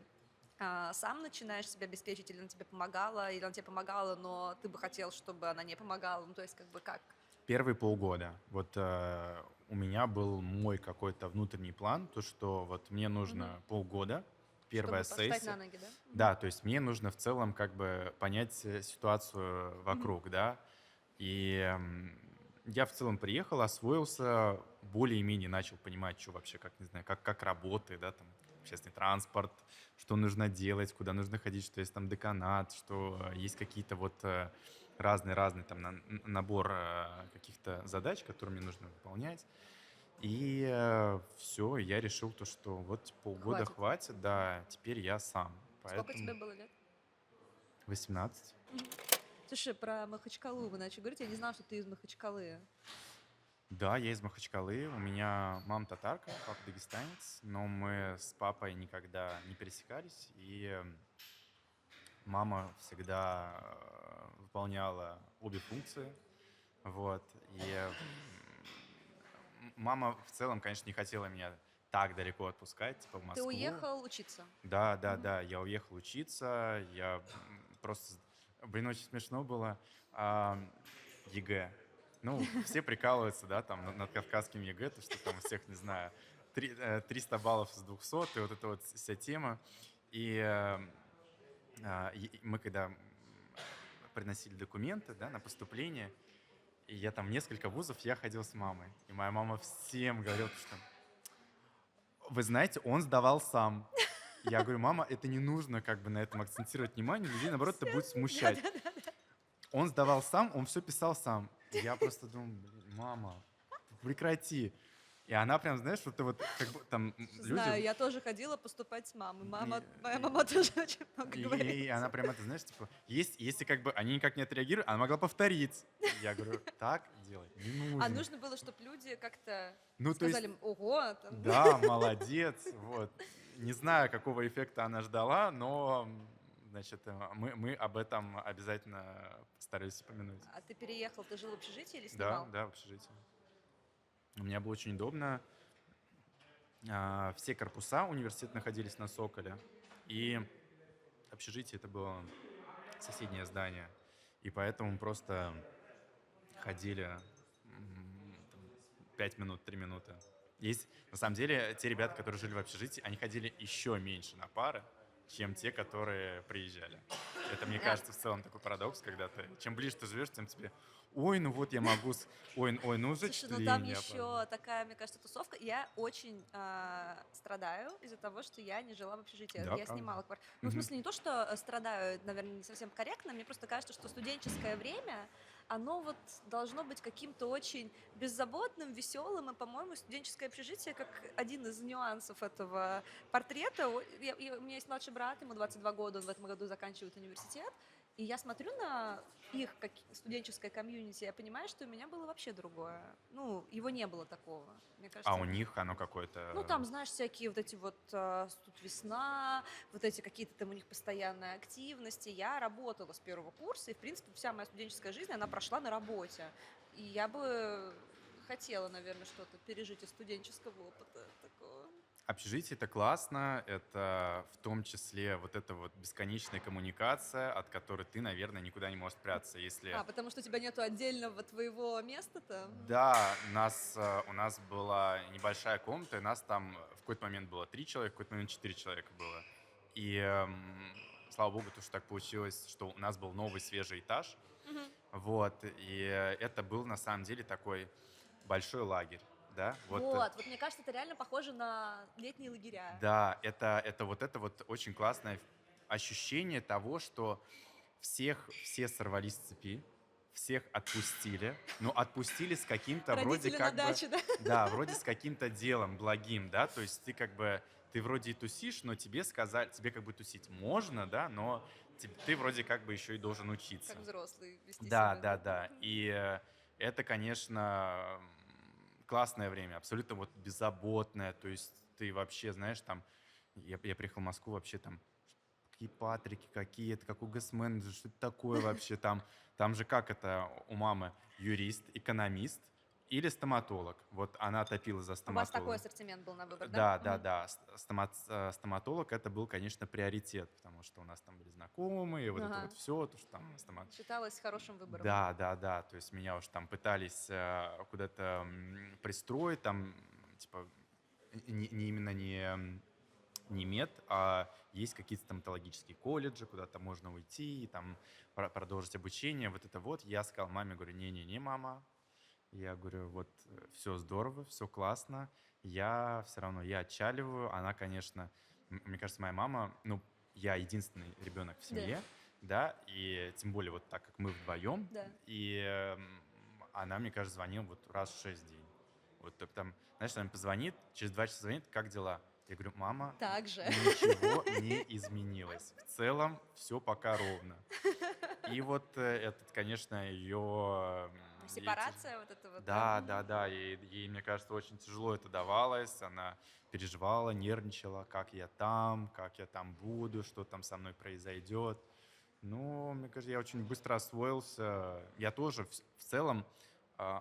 сам начинаешь себя обеспечить, или она тебе помогала, или она тебе помогала, но ты бы хотел, чтобы она не помогала? Ну, то есть, как бы как? Первые полгода. Вот э, у меня был мой какой-то внутренний план, то что вот мне нужно Мгм. полгода, первая чтобы сессия. на ноги, да? Да, то есть мне нужно в целом как бы понять э, ситуацию вокруг, да. И я в целом приехал, освоился, более-менее начал понимать, что вообще, как, не знаю, как, как работает, да, там, общественный транспорт, что нужно делать, куда нужно ходить, что есть там деканат, что э, есть какие-то вот э, разный-разный там на- н- набор э, каких-то задач, которые мне нужно выполнять. И все, я решил то, что вот полгода Хватит. хватит, да, теперь я сам. Сколько Поэтому тебе было лет? 18. Слушай, про Махачкалу вы начали говорить, я не знала, что ты из Махачкалы. Да, я из Махачкалы. У меня мама татарка, папа дагестанец, но мы с папой никогда не пересекались, и мама всегда э, выполняла обе функции. Вот. И мама в целом, конечно, не хотела меня так далеко отпускать, типа в Ты Москву. уехал учиться. Да, да, да, я уехал учиться, я просто, блин, очень смешно было. А, ЕГЭ. Ну, все прикалываются, да, там, над- кавказским ЕГЭ, то, что там у всех, не знаю, три- э, 300 баллов с 200, и вот эта вот вся тема. И э, а, и- мы когда приносили документы, да, на поступление. И я там несколько вузов, я ходил с мамой. И моя мама всем говорила, что вы знаете, он сдавал сам. Я говорю, мама, это не нужно как бы на этом акцентировать внимание, людей, наоборот, это будет смущать. Он сдавал сам, он все писал сам. Я просто думаю, «Блин, мама, прекрати. И она прям, знаешь, вот ты вот как бы там люди... Знаю, я тоже ходила поступать с мамой. Мама, И- моя мама (laughs) тоже очень много И, говорит. и она прям это, знаешь, типа, есть, если как бы они никак не отреагируют, она могла повторить. Я говорю, так делать не нужно. А нужно было, чтобы люди как-то ну, то есть, сказали, ого, там, да, молодец, вот. Не знаю, какого эффекта она ждала, но, значит, э, мы, мы об этом обязательно старались упомянуть. А ты переехал, ты жил в общежитии или Да, снимал? да, в общежитии. У меня было очень удобно. А, Все корпуса университета находились на Соколе. И общежитие это было соседнее здание. И поэтому просто ходили пять минут, три минуты. Есть, на самом деле, те ребята, которые жили в общежитии, они ходили еще меньше на пары, чем те, которые приезжали. Это, мне кажется, в целом такой парадокс, когда ты, чем ближе ты живешь, тем тебе, ой, ну вот я могу, с... ой, ой, ну Слушай, зачисление. ну там опоздал». еще такая, мне кажется, тусовка. Я очень а, страдаю из-за того, что я не жила в общежитии. Да, я правда. снимала квартиру. Ну, в смысле, не то, что э, страдаю, наверное, не совсем корректно. Мне просто кажется, что студенческое время, оно вот должно быть каким-то очень беззаботным, веселым. И, по-моему, студенческое общежитие как один из нюансов этого портрета. Я- я- у меня есть младший брат, ему 22 года, он в этом году заканчивает университет. И я смотрю на их как студенческое комьюнити, я понимаю, что у меня было вообще другое. Ну, его не было такого. Мне кажется, А у них оно какое-то... ну, там, знаешь, всякие вот эти вот э, тут весна, вот эти какие-то там у них постоянные активности. Я работала с первого курса, и, в принципе, вся моя студенческая жизнь, она прошла на работе. И я бы хотела, наверное, что-то пережить из студенческого опыта такого. Общежитие это классно, это в том числе вот эта вот бесконечная коммуникация, от которой ты, наверное, никуда не можешь спрятаться, если... А, потому что у тебя нету отдельного твоего места-то? Да, нас, э, у нас была небольшая комната, и нас там в какой-то момент было три человека, в какой-то момент четыре человека было. И эм, слава богу, то, что так получилось, что у нас был новый свежий этаж, Мгм. вот, и это был на самом деле такой большой лагерь, да? Вот, э, вот, мне кажется, это реально похоже на летние лагеря. Да, это, это вот это вот очень классное ощущение того, что всех, все сорвались с цепи, всех отпустили, но отпустили с каким-то вроде как на бы... даче, да? Да, вроде с каким-то делом благим, да, то есть ты как бы, ты вроде и тусишь, но тебе сказали, тебе как бы тусить можно, да, но те- ты вроде как бы еще и должен учиться. Как взрослый вести Да, себя. да, да. И э, это, конечно, классное время, абсолютно вот беззаботное. То есть ты вообще, знаешь, там, я, я приехал в Москву, вообще там, какие Патрики, какие это, какой госменеджер, что это такое вообще там. Там же как это у мамы? Юрист, экономист или стоматолог. Вот она топила за У вас стоматолога. такой ассортимент был на выбор, да? Да, да, да. Ст- стомат- э, Стоматолог это был, конечно, приоритет, потому что у нас там были знакомые, вот это Ага. вот все, то, что там стомат... Считалось хорошим выбором. Да, да, да. То есть меня уж там пытались э, куда-то пристроить, там, типа, не, не именно не, не мед, а есть какие-то стоматологические колледжи, куда-то можно уйти, там про- продолжить обучение. Вот это вот. Я сказал маме, говорю, не-не-не, мама. Я говорю, вот все здорово, все классно. Я все равно, я отчаливаю. Она, конечно, мне кажется, моя мама, ну, я единственный ребенок в Да. семье, да, и тем более вот так как мы вдвоем, Да. и она, мне кажется, звонила вот раз в шесть дней. Вот так там, знаешь, она мне позвонит, через два часа звонит, как дела? Я говорю, мама, Так же. ничего (laughs) не изменилось. В целом все пока ровно. И вот э, этот, конечно, ее... Сепарация вот это вот. Да, да, да. Ей, ей, мне кажется, очень тяжело это давалось. Она переживала, нервничала, как я там, как я там буду, что там со мной произойдет. Ну, мне кажется, я очень быстро освоился. Я тоже в, в целом,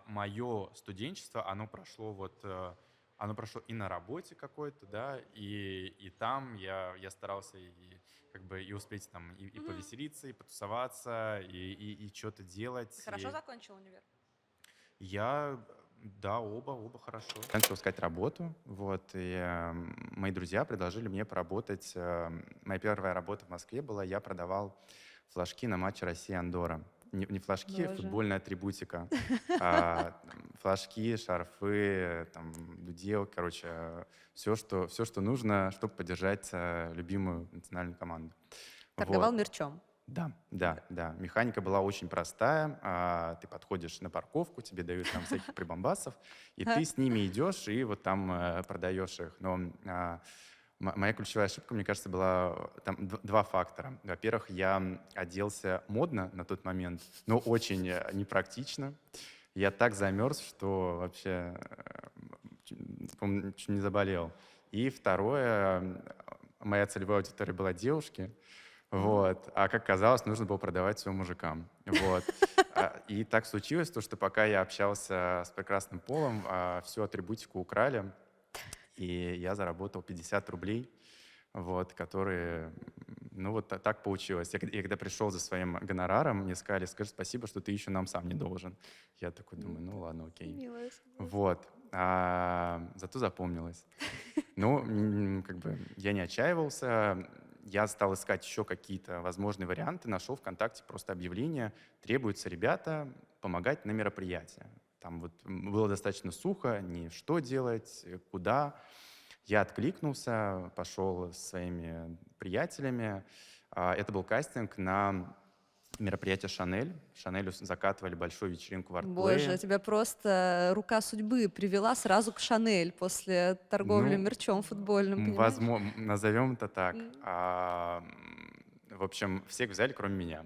мое студенчество, оно прошло вот, э, оно прошло и на работе какой-то, да, и, и там я, я старался и как бы и успеть там и, и повеселиться, и потусоваться, и, и, и что-то делать. Ты хорошо и- закончил универ? Я, да, оба, оба хорошо. Я начал искать работу, вот, и э, мои друзья предложили мне поработать. э, моя первая работа в Москве была, я продавал флажки на матче Россия-Андора. Не, не флажки, Боже. футбольная атрибутика. (laughs) а, флажки, шарфы, там, дудел, короче, все что, все, что нужно, чтобы поддержать э, любимую национальную команду. Торговал Вот. мерчом. Да, да, да. Механика была очень простая. А, Ты подходишь на парковку, тебе дают там всяких прибамбасов, и ты с ними идешь и вот там э, продаешь их. Но а, моя ключевая ошибка, мне кажется, была э, там два фактора. Во-первых, я оделся модно на тот момент, но очень э, непрактично. Я так замерз, что вообще чуть- не заболел. И второе, моя целевая аудитория была девушки, вот. А как казалось, нужно было продавать все мужикам. Вот. (laughs) А, И так случилось, то, что пока я общался с прекрасным полом, а, всю атрибутику украли, и я заработал 50 рублей, вот, которые, ну вот та- так получилось. Я, я когда пришел за своим гонораром, мне сказали, скажи спасибо, что ты еще нам сам не должен. Я такой думаю, ну ладно, окей. Милая Вот. А, зато запомнилось. (laughs) Ну, как бы я не отчаивался. Я стал искать еще какие-то возможные варианты. Нашел ВКонтакте просто объявление. Требуются ребята помогать на мероприятия. Там вот было достаточно сухо, не что делать, э, куда. Я откликнулся, пошел со своими приятелями. А, Это был кастинг на мероприятие Шанель. Шанелю закатывали большую вечеринку в артплее. Боже, тебя просто рука судьбы привела сразу к Шанель после торговли Ну, мерчом футбольным, понимаешь? Возможно, назовем это так. А, в общем, всех взяли, кроме меня.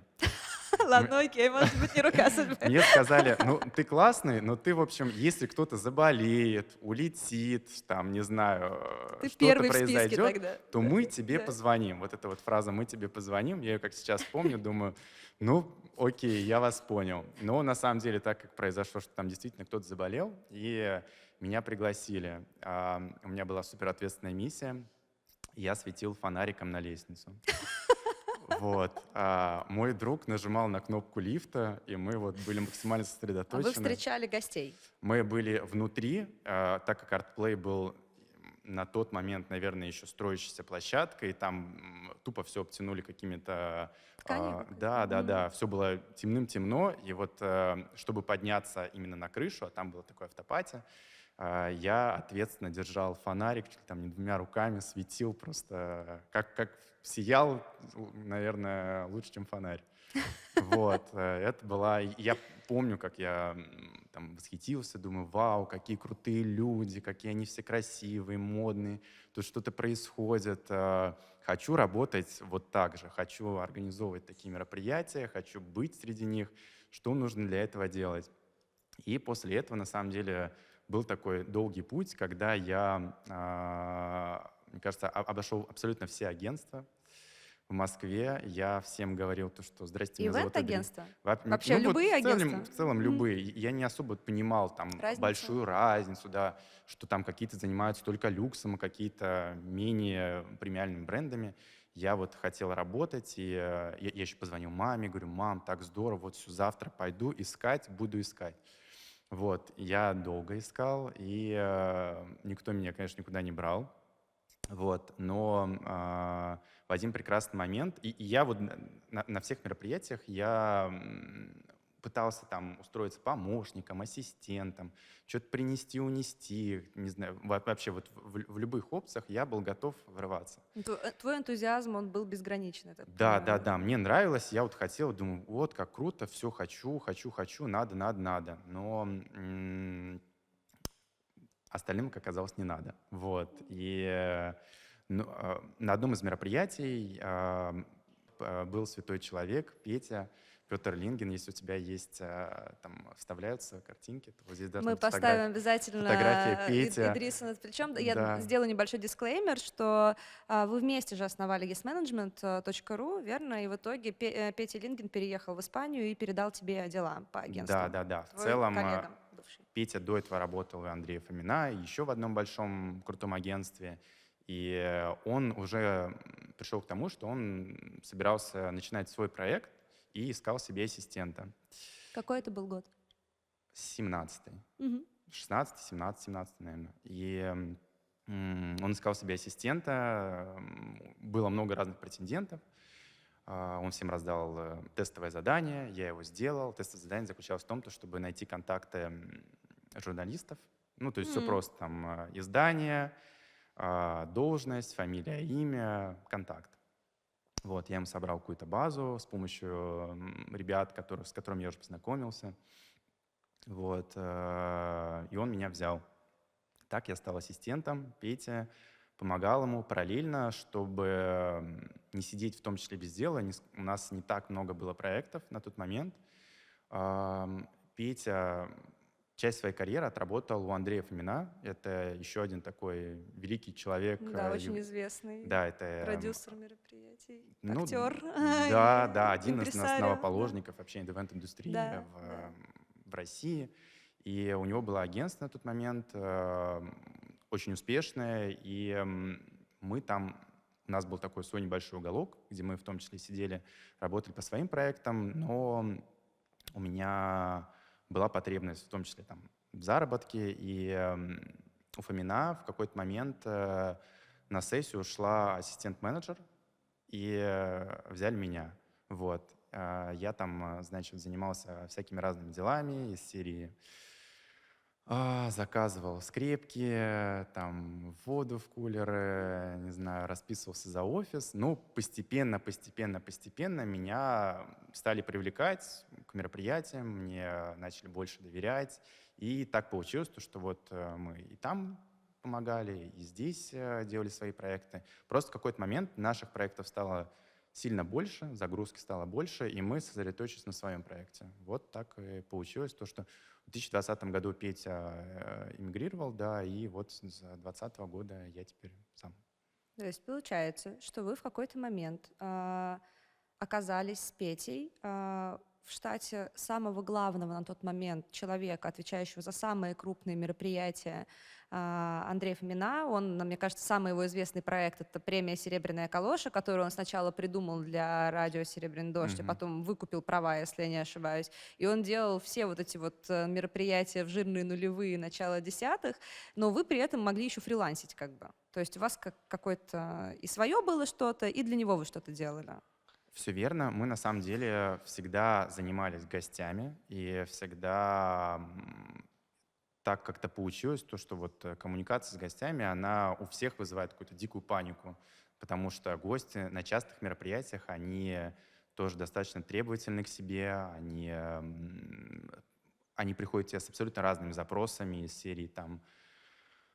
(laughs) Ладно, окей, может быть, не (laughs) рука судьбы. Мне сказали, ну, ты классный, но ты, в общем, если кто-то заболеет, улетит, там, не знаю, Ты что-то произойдет, то мы тебе Да. позвоним. Вот эта вот фраза «мы тебе позвоним», я ее как сейчас помню, (laughs) думаю, ну, окей, я вас понял. Но на самом деле, так как произошло, что там действительно кто-то заболел, и меня пригласили. У меня была суперответственная миссия, я светил фонариком на лестницу. Вот. А мой друг нажимал на кнопку лифта, и мы вот были максимально А сосредоточены. вы встречали гостей. Мы были внутри, э, так как артплей был на тот момент, наверное, еще строящейся площадкой, и там тупо все обтянули какими-то... А, да, да, Мгм. да, все было темным-темно, и вот э, чтобы подняться именно на крышу, а там было такое автопати, а, я ответственно держал фонарик, чуть ли там не двумя руками, светил просто, как, как сиял, наверное, лучше, чем фонарь. Вот, э, это была... Я помню, как я там восхитился, думаю, вау, какие крутые люди, какие они все красивые, модные, тут что-то происходит. э, Хочу работать вот так же, хочу организовывать такие мероприятия, хочу быть среди них. Что нужно для этого делать? И после этого, на самом деле, был такой долгий путь, когда я, а, мне кажется, обошел абсолютно все агентства в Москве. Я всем говорил то, что «Здрасте, меня зовут Андрей». Ивент-агентство. Воп- Вообще вот любые в целом, агентства? В целом любые. И Я не особо понимал там Разницу? большую разницу, да, что там какие-то занимаются только люксом, а какие-то менее премиальными брендами. Я вот хотел работать, и э, я, я еще позвонил маме, говорю, мам, так здорово, вот всё, завтра пойду искать, буду искать. Вот, я долго искал, и э, никто меня, конечно, никуда не брал. Вот, но а, в один прекрасный момент, и, и я вот на- на, всех мероприятиях я пытался там устроиться помощником, ассистентом, что-то принести, унести, не знаю, во- вообще вот в, в любых опциях я был готов врываться. Э, Твой энтузиазм, он был безграничный. я так Да, да, да, мне нравилось, я вот хотел, думаю, вот как круто, все хочу, хочу, хочу, надо, надо, надо. Но м, остальным, как оказалось, не надо. Вот. И э, ну, э, на одном из мероприятий а, п- был святой человек, Петя, Петр Лингин, если у тебя есть, а, там вставляются картинки, то вот здесь должна Мы поставим обязательно фотография э, Петя. Ид- Идриса над плечом. Я Да. сделаю небольшой дисклеймер, что а, вы вместе же основали yesmanagement.ru, верно? И в итоге э, Петя Лингин переехал в Испанию и передал тебе дела по агентству. Да, да, да. В целом, а, коллега. Петя до этого работал у Андрея Фомина, еще в одном большом крутом агентстве. И э, он уже пришел к тому, что он собирался начинать свой проект и искал себе ассистента. Какой это был год? 17-й. Мгм. 16, 17, 17, наверное. И он искал себе ассистента, было много разных претендентов. А, Он всем раздал э, тестовое задание, я его сделал. Тестовое задание заключалось в том, то, чтобы найти контакты журналистов. Ну, то есть все М. просто. Там э, издание, а, должность, фамилия, имя, контакт. Вот, я им собрал какую-то базу с помощью ребят, которые, с которыми я уже познакомился. Вот, э, и он меня взял. Так я стал ассистентом Петя, помогал ему параллельно, чтобы не сидеть в том числе без дела. У нас не так много было проектов на тот момент. Петя часть своей карьеры отработал у Андрея Фомина. Это еще один такой великий человек. Да, э, очень известный. Да, это эм, Продюсер мероприятий, ну, актер. Да, (laughs) да, один из основоположников вообще ивент-индустрии Да, в, да. в России. И у него было агентство на тот момент, эм, очень успешное, и эм, мы там, у нас был такой свой небольшой уголок, где мы в том числе сидели, работали по своим проектам, но у меня была потребность в том числе там в заработке, и эм, у Фомина в какой-то момент э, на сессию ушла ассистент-менеджер, и э, взяли меня. Вот. А, Я там, э, значит, занимался всякими разными делами из серии а, заказывал скрепки, там, воду в кулеры, не знаю, расписывался за офис. Ну, постепенно, постепенно, постепенно меня стали привлекать к мероприятиям, мне начали больше доверять. И так получилось, то, что вот э, мы и там помогали, и здесь э, делали свои проекты. Просто в какой-то момент наших проектов стало сильно больше, загрузки стало больше, и мы сосредоточились на своем проекте. Вот так и получилось то, что в 2020 году Петя э, эмигрировал, да, и вот с 2020 года я теперь сам. То есть получается, что вы в какой-то момент а, оказались с Петей а, в штате самого главного на тот момент человека, отвечающего за самые крупные мероприятия а, Андрея Фомина. Он, мне кажется, самый его известный проект — это премия «Серебряная калоша», которую он сначала придумал для радио «Серебряный дождь», а Мгм. потом выкупил права, если я не ошибаюсь. И он делал все вот эти вот э, мероприятия в жирные нулевые начала десятых, но вы при этом могли еще фрилансить как бы. То есть у вас как какое-то и свое было что-то, и для него вы что-то делали. Все верно. Мы на самом деле всегда занимались гостями и всегда так как-то получилось, то, что вот э, коммуникация с гостями, она у всех вызывает какую-то дикую панику, потому что гости на частых мероприятиях, они тоже достаточно требовательны к себе, они, они приходят тебе с абсолютно разными запросами из серии там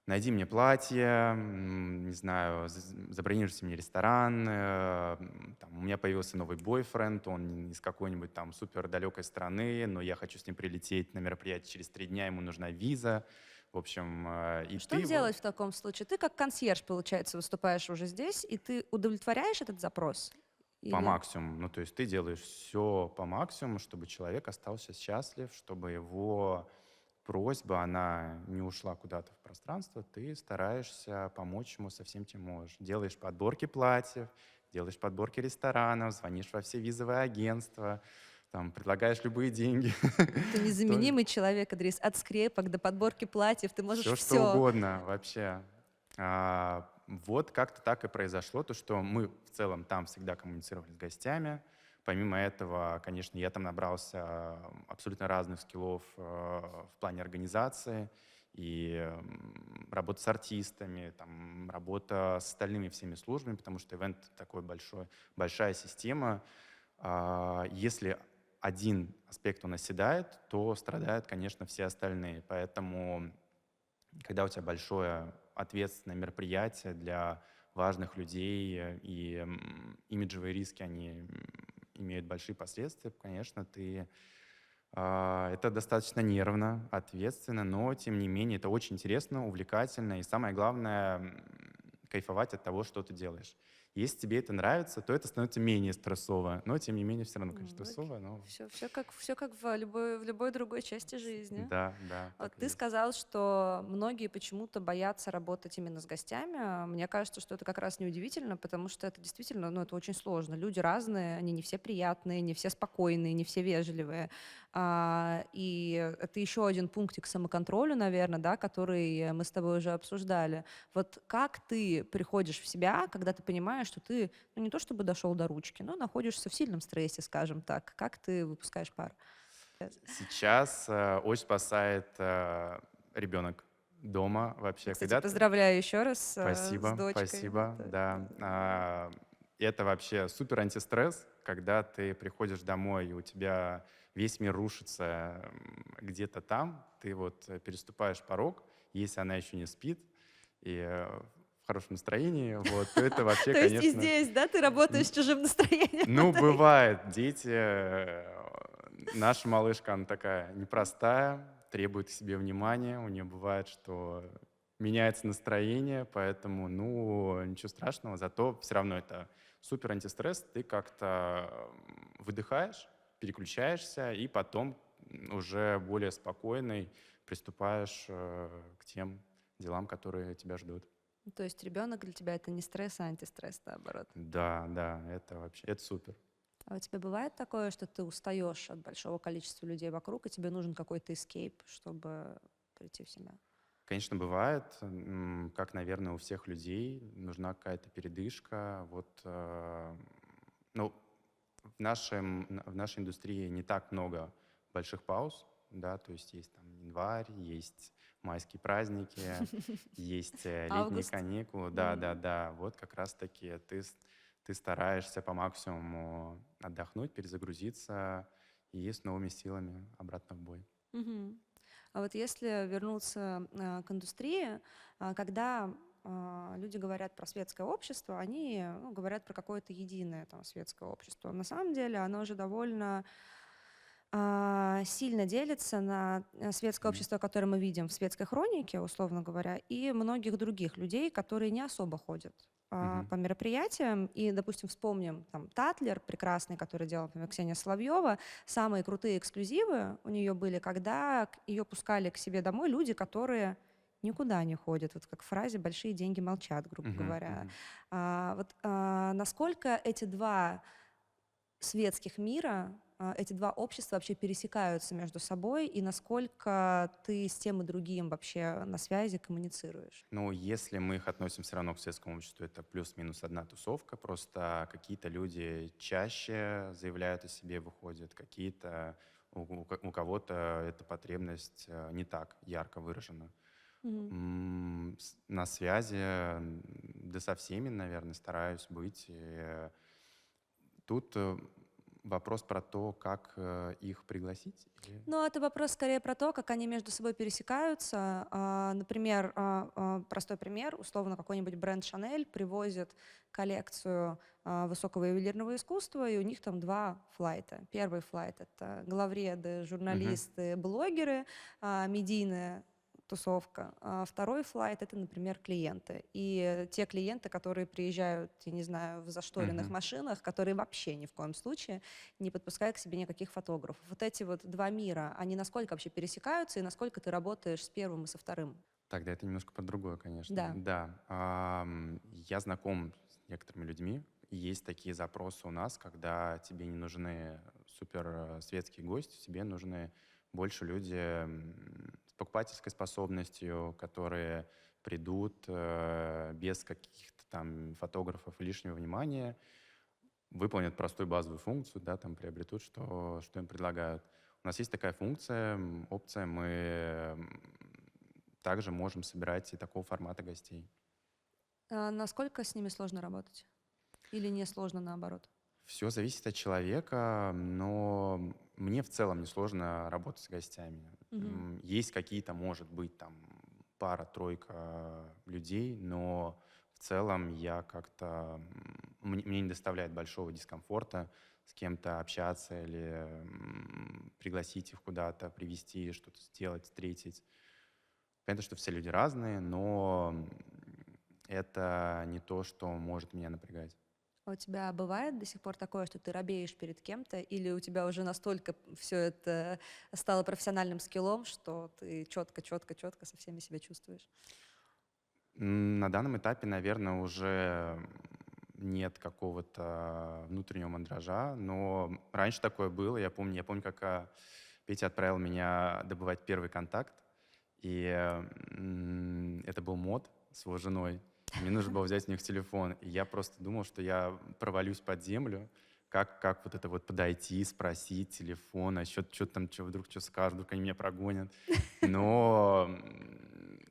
найди мне платье, не знаю, забронируйте мне ресторан, э, там, у меня появился новый бойфренд, он из какой-нибудь там супер далекой страны, но я хочу с ним прилететь на мероприятие через три дня, ему нужна виза. В общем, э, и Что ты вот- делать в таком случае? Ты как консьерж, получается, выступаешь уже здесь, и ты удовлетворяешь этот запрос? По Или- максимуму. Ну, то есть ты делаешь все по максимуму, чтобы человек остался счастлив, чтобы его просьба, она не ушла куда-то в пространство. Ты стараешься помочь ему со всем, чем можешь. Делаешь подборки платьев, делаешь подборки ресторанов, звонишь во все визовые агентства, там, предлагаешь любые деньги. Ты (laughs) незаменимый человек, Адрес, от скрепок до подборки платьев, ты можешь все, все. что угодно вообще. А, вот как-то так и произошло, то, что мы в целом там всегда коммуницировали с гостями. Помимо этого, конечно, я там набрался абсолютно разных скиллов э, в плане организации и работа с артистами, там, работа с остальными всеми службами, потому что ивент такой большой, большая система. А, Если один аспект он оседает, то страдают, конечно, все остальные. Поэтому когда у тебя большое ответственное мероприятие для важных людей э, и имиджевые риски, они имеют большие последствия, конечно, ты а, это достаточно нервно, ответственно, но тем не менее это очень интересно, увлекательно и самое главное кайфовать от того, что ты делаешь. Если тебе это нравится, то это становится менее стрессово, но тем не менее все равно, конечно, Ну, стрессово, но Все, все как, все как в любой, в любой другой части жизни. да, да. Вот ты есть. сказал, что многие почему-то боятся работать именно с гостями. Мне кажется, что это как раз неудивительно, потому что это действительно, ну, это очень сложно. Люди разные, они не все приятные, не все спокойные, не все вежливые. А, и это еще один пунктик самоконтролю, наверное, да, который мы с тобой уже обсуждали. Вот как ты приходишь в себя, когда ты понимаешь, что ты, ну, не то чтобы дошел до ручки, но находишься в сильном стрессе, скажем так. Как ты выпускаешь пар? Сейчас э, очень спасает э, ребенок дома вообще. Кстати, Когда ты- поздравляю еще раз э, Спасибо, с дочкой. спасибо, Это- да. А, Это вообще супер антистресс, когда ты приходишь домой, и у тебя весь мир рушится где-то там, ты вот э, переступаешь порог, если она еще не спит, и э, в хорошем настроении, вот, то это вообще, (laughs) То есть и конечно... здесь, да, ты работаешь с чужим настроением? Ну, (laughs) бывает. Дети, э, наша малышка, она такая непростая, требует к себе внимания. У нее бывает, что меняется настроение, поэтому, ну, ничего страшного. Зато все равно это супер антистресс. Ты как-то выдыхаешь, переключаешься, и потом уже более спокойный приступаешь э, к тем делам, которые тебя ждут. То есть ребенок для тебя это не стресс, а антистресс, наоборот. Да, да, это вообще, это супер. А у тебя бывает такое, что ты устаешь от большого количества людей вокруг, и тебе нужен какой-то эскейп, чтобы прийти в себя? Конечно, бывает, как, наверное, у всех людей, нужна какая-то передышка. Вот, э, ну, в, нашем, в нашей индустрии не так много больших пауз, да, то есть есть там январь, есть майские праздники, (laughs) есть э, летние каникулы, да, да, да, вот как раз-таки ты, ты стараешься по максимуму отдохнуть, перезагрузиться и с новыми силами обратно в бой. А вот если вернуться а, к индустрии, а, когда люди говорят про светское общество, они ну, говорят про какое-то единое там, светское общество. На самом деле оно уже довольно а, сильно делится на э, светское общество, которое мы видим в светской хронике, условно говоря, и многих других людей, которые не особо ходят а, по мероприятиям. И, допустим, вспомним там Татлер прекрасный, который делал, например, Ксения Соловьева. Самые крутые эксклюзивы у нее были, когда ее пускали к себе домой люди, которые никуда не ходят. Вот как в фразе «большие деньги молчат», грубо Мгм, говоря. мгм. А, вот а, насколько эти два светских мира, а, эти два общества вообще пересекаются между собой, и насколько ты с тем и другим вообще на связи коммуницируешь? Ну, если мы их относим все равно к светскому обществу, это плюс-минус одна тусовка, просто какие-то люди чаще заявляют о себе, выходят, какие-то у, у кого-то эта потребность э, не так ярко выражена. С- На связи, да со всеми, наверное, стараюсь быть. и, Тут э, вопрос про то, как э, их пригласить. Ну, это вопрос скорее про то, как они между собой пересекаются. А, Например, а, а, простой пример, условно, какой-нибудь бренд Chanel привозит коллекцию высокого ювелирного искусства, и у них там два флайта. Первый флайт — это главреды, журналисты, блогеры, а, медийная тусовка. А второй флайт — это, например, клиенты. И те клиенты, которые приезжают, я не знаю, в зашторенных Мгм. машинах, которые вообще ни в коем случае не подпуская к себе никаких фотографов. Вот эти вот два мира, они насколько вообще пересекаются и насколько ты работаешь с первым и со вторым? Тогда это немножко про другое, конечно. Да. Да. Я знаком с некоторыми людьми. Есть такие запросы у нас, когда тебе не нужны супер э, светские гости, тебе нужны больше люди покупательской способностью, которые придут э, без каких-то там фотографов лишнего внимания, выполнят простую базовую функцию, да, там приобретут, что, что им предлагают. У нас есть такая функция, опция, мы также можем собирать и такого формата гостей. А насколько с ними сложно работать? Или не сложно наоборот? Все зависит от человека, но мне в целом не сложно работать с гостями. М, Есть какие-то, может быть, там пара-тройка людей, но в целом я как-то... Мне, мне не доставляет большого дискомфорта с кем-то общаться или пригласить их куда-то, привести, что-то сделать, встретить. Понятно, что все люди разные, но это не то, что может меня напрягать. А у тебя бывает до сих пор такое, что ты робеешь перед кем-то, или у тебя уже настолько все это стало профессиональным скиллом, что ты четко, четко, четко со всеми себя чувствуешь? На данном этапе, наверное, уже нет какого-то внутреннего мандража, но раньше такое было. Я помню, я помню, как а, Петя отправил меня добывать первый контакт, и это был мод с его женой. Мне нужно было взять у них телефон. И я просто думал, что я провалюсь под землю. Как, как вот это вот подойти, спросить телефон, а что, что там, что вдруг что скажут, вдруг они меня прогонят. Но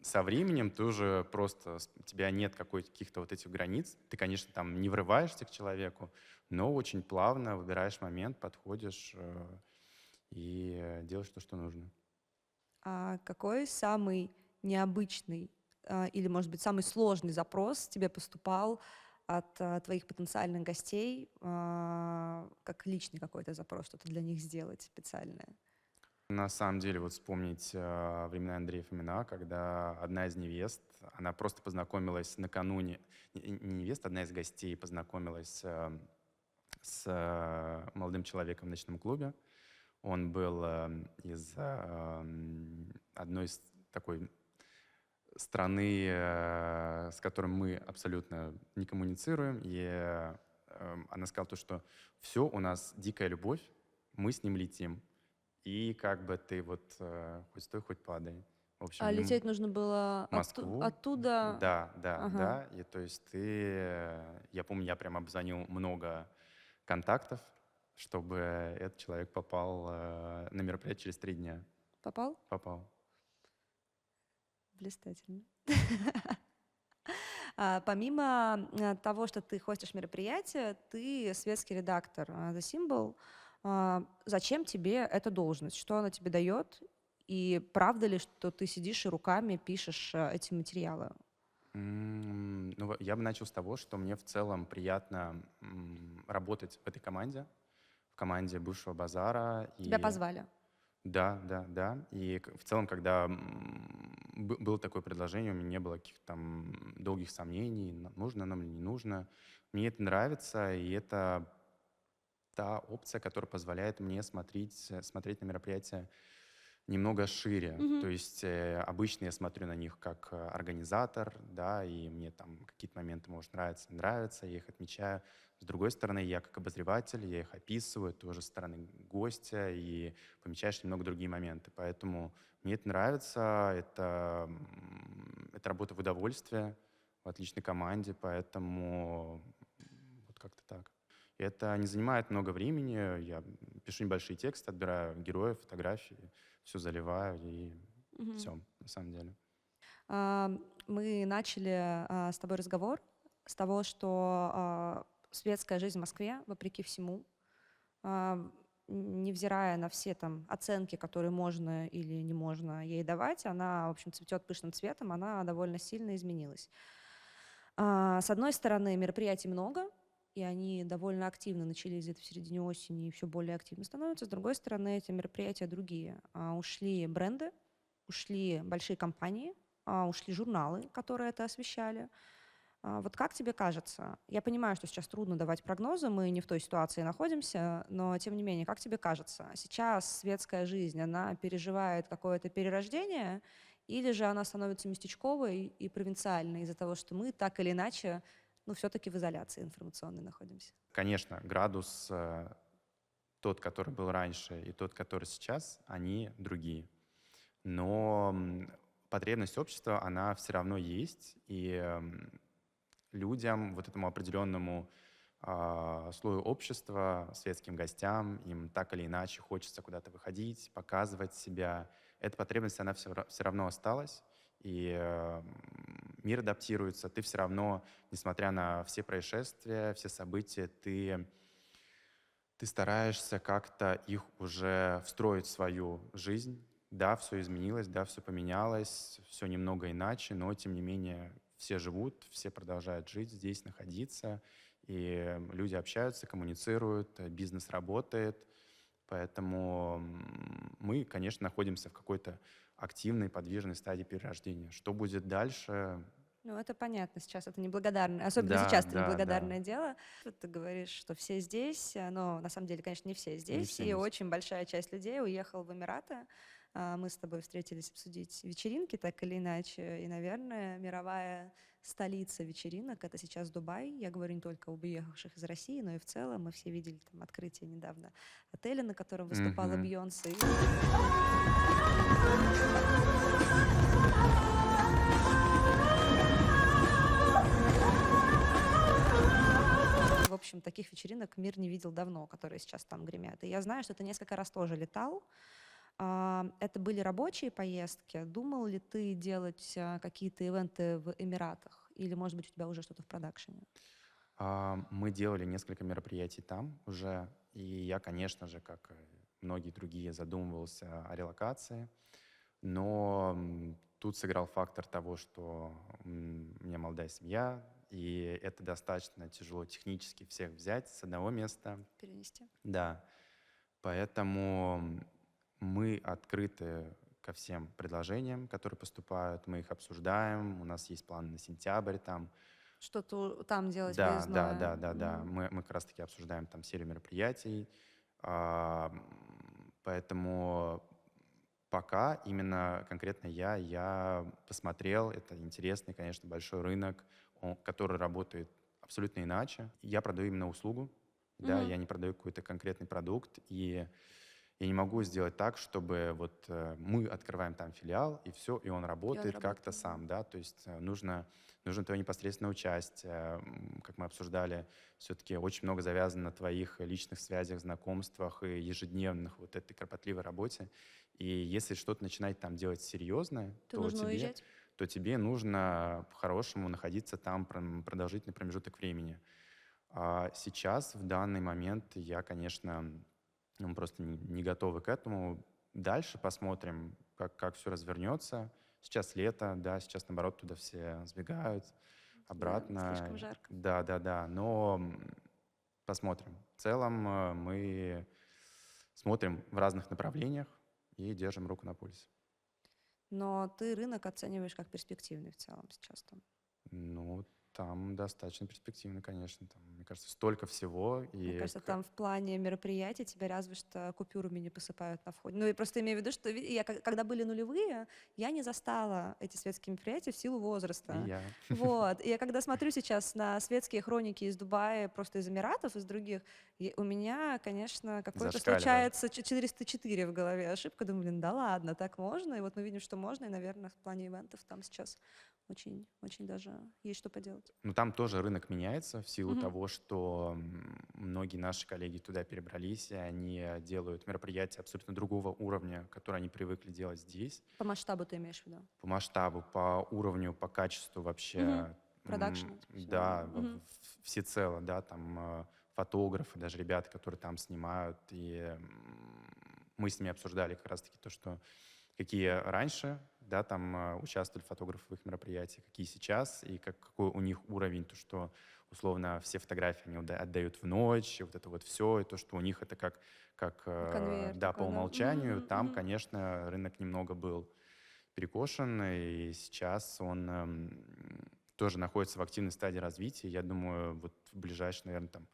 со временем ты уже просто, у тебя нет каких-то вот этих границ. Ты, конечно, там не врываешься к человеку, но очень плавно выбираешь момент, подходишь э, и делаешь то, что нужно. А какой самый необычный или, может быть, самый сложный запрос тебе поступал от а, твоих потенциальных гостей, а, как личный какой-то запрос, что-то для них сделать специальное? На самом деле, вот вспомнить э, времена Андрея Фомина, когда одна из невест, она просто познакомилась накануне, не не невест, одна из гостей познакомилась э, с э, молодым человеком в ночном клубе. Он был э, из э, одной из такой страны, э, с которой мы абсолютно не коммуницируем. И э, эм, она сказала то, что все, у нас дикая любовь, мы с ним летим. И как бы ты вот э, хоть стой, хоть падай. В общем, А лететь нужно было Москву. отту- оттуда? Да, да, Ага. да. И то есть ты, я помню, я прям обзвонил много контактов, чтобы этот человек попал на мероприятие через три дня. Попал? Попал. Блистательно. (laughs) А, Помимо а, того, что ты хостишь мероприятие, ты светский редактор а, The Symbol. А, Зачем тебе эта должность? Что она тебе дает? И правда ли, что ты сидишь и руками пишешь а, эти материалы? Ну, я бы начал с того, что мне в целом приятно работать в этой команде, в команде бывшего базара. Тебя и- позвали. Да, да, да. И в целом, когда было такое предложение, у меня не было каких-то там долгих сомнений, нужно нам или не нужно. Мне это нравится, и это та опция, которая позволяет мне смотреть, смотреть на мероприятия немного шире. Мгм. То есть э, обычно я смотрю на них как э, организатор, да, и мне там какие-то моменты, может, нравятся, не нравятся, я их отмечаю. С другой стороны, я как обозреватель, я их описываю, тоже со стороны гостя, и помечаешь немного другие моменты. Поэтому мне это нравится, это, это работа в удовольствие, в отличной команде, поэтому вот как-то так. И это не занимает много времени, я пишу небольшие тексты, отбираю героев, фотографии, все заливаю, и Мгм. все, на самом деле. А, Мы начали а, с тобой разговор с того, что а, светская жизнь в Москве, вопреки всему, а, невзирая на все там оценки, которые можно или не можно ей давать, она, в общем, цветет пышным цветом, она довольно сильно изменилась. А, С одной стороны, мероприятий много, и они довольно активно начались где-то в середине осени и все более активно становятся. С другой стороны, эти мероприятия другие. А, Ушли бренды, ушли большие компании, ушли журналы, которые это освещали. А, Вот как тебе кажется? Я понимаю, что сейчас трудно давать прогнозы, мы не в той ситуации находимся, но тем не менее, как тебе кажется, сейчас светская жизнь, она переживает какое-то перерождение, или же она становится местечковой и провинциальной из-за того, что мы так или иначе, ну, все-таки в изоляции информационной находимся? Конечно, градус э, тот, который был раньше, и тот, который сейчас, они другие. Но потребность общества, она все равно есть, и м, людям, вот этому определенному а, слою общества, светским гостям, им так или иначе хочется куда-то выходить, показывать себя. Эта потребность, она все, равно осталась, и э, мир адаптируется. Ты все равно, несмотря на все происшествия, все события, ты, ты стараешься как-то их уже встроить в свою жизнь. Да, все изменилось, да, все поменялось, все немного иначе, но тем не менее все живут, все продолжают жить здесь, находиться, и люди общаются, коммуницируют, э, бизнес работает, поэтому мы, конечно, находимся в какой-то активной, подвижной стадии перерождения. Что будет дальше? Ну, это понятно сейчас, это неблагодарное, особенно Да, сейчас это да, да. неблагодарное дело. Вот Ты говоришь, что все здесь, э, но на самом деле, конечно, не все здесь, все и здесь. очень большая часть людей уехала в Эмираты. А, Мы с тобой встретились обсудить вечеринки, так или иначе, и, наверное, мировая столица вечеринок — это сейчас Дубай. Я говорю не только об уехавших из России, но и в целом. Мы все видели там открытие недавно отеля, на котором выступала. Бейонсе. В общем, таких вечеринок мир не видел давно, которые сейчас там гремят. И я знаю, что ты несколько раз тоже летал. А, Это были рабочие поездки. Думал ли ты делать а, какие-то ивенты в Эмиратах? Или, может быть, у тебя уже что-то в продакшене? А, Мы делали несколько мероприятий там уже, и я, конечно же, как многие другие, задумывался о релокации, но тут сыграл фактор того, что у меня молодая семья, и это достаточно тяжело технически всех взять с одного места. Перенести? Да, поэтому мы открыты ко всем предложениям, которые поступают, мы их обсуждаем, у нас есть планы на сентябрь там, Что-то там делать да, да, выездное? да, да, да. Мгм. Мы, мы как раз-таки обсуждаем там серию мероприятий. А, Поэтому пока именно конкретно я, я посмотрел, это интересный, конечно, большой рынок, он- который работает абсолютно иначе. Я продаю именно услугу, да, Мгм. я не продаю какой-то конкретный продукт, и я не могу сделать так, чтобы вот э, мы открываем там филиал, и все, и он работает как-то работает, да. сам, да, то есть э, нужно, нужно твое непосредственное участие, м, как мы обсуждали, все-таки очень много завязано на твоих личных связях, знакомствах и ежедневных вот этой кропотливой работе, и если что-то начинать там делать серьезное, То то тебе, уезжать? то тебе нужно по-хорошему находиться там продолжительный промежуток времени. А сейчас, в данный момент, я, конечно, мы просто не, не готовы к этому. Дальше посмотрим, как, как все развернется. Сейчас лето, да, сейчас, наоборот, туда все сбегают обратно. слишком жарко. Да, да, да. Но посмотрим. В целом э, мы смотрим в разных направлениях и держим руку на пульсе. Но ты рынок оцениваешь как перспективный в целом сейчас там. Ну, там достаточно перспективно, конечно. Там, мне кажется, столько всего. И Мне кажется, там в плане мероприятий тебя разве что купюрами не посыпают на входе. Ну, я просто имею в виду, что я, ко- когда были нулевые, я не застала эти светские мероприятия в силу возраста. и я. (laughs) Вот. И я когда смотрю сейчас на светские хроники из Дубая, просто из Эмиратов, из других, и у меня, конечно, Зашкаливает. случается ч- 404 в голове ошибка. Думаю, блин, да ладно, так можно. И вот мы видим, что можно, и, наверное, в плане ивентов там сейчас очень, очень даже есть что поделать. Ну, там тоже рынок меняется в силу Мгм. того, что многие наши коллеги туда перебрались, и они делают мероприятия абсолютно другого уровня, которые они привыкли делать здесь. По масштабу ты имеешь в виду? По масштабу, по уровню, по качеству вообще. Продакшн всё. Да, Мгм. в- всецело, да, там э, фотографы, даже ребята, которые там снимают. И мы с ними обсуждали как раз-таки то, что какие раньше, да, там э, участвовали фотографы в их мероприятиях, какие сейчас, и как, какой у них уровень, то, что условно все фотографии они отда- отдают в ночь, и вот это вот все, и то, что у них это как, как э, конвейер да, такой, по да. умолчанию, Мгм, там, конечно, рынок немного был перекошен, и сейчас он эм, тоже находится в активной стадии развития. Я думаю, вот в ближайшие, наверное, там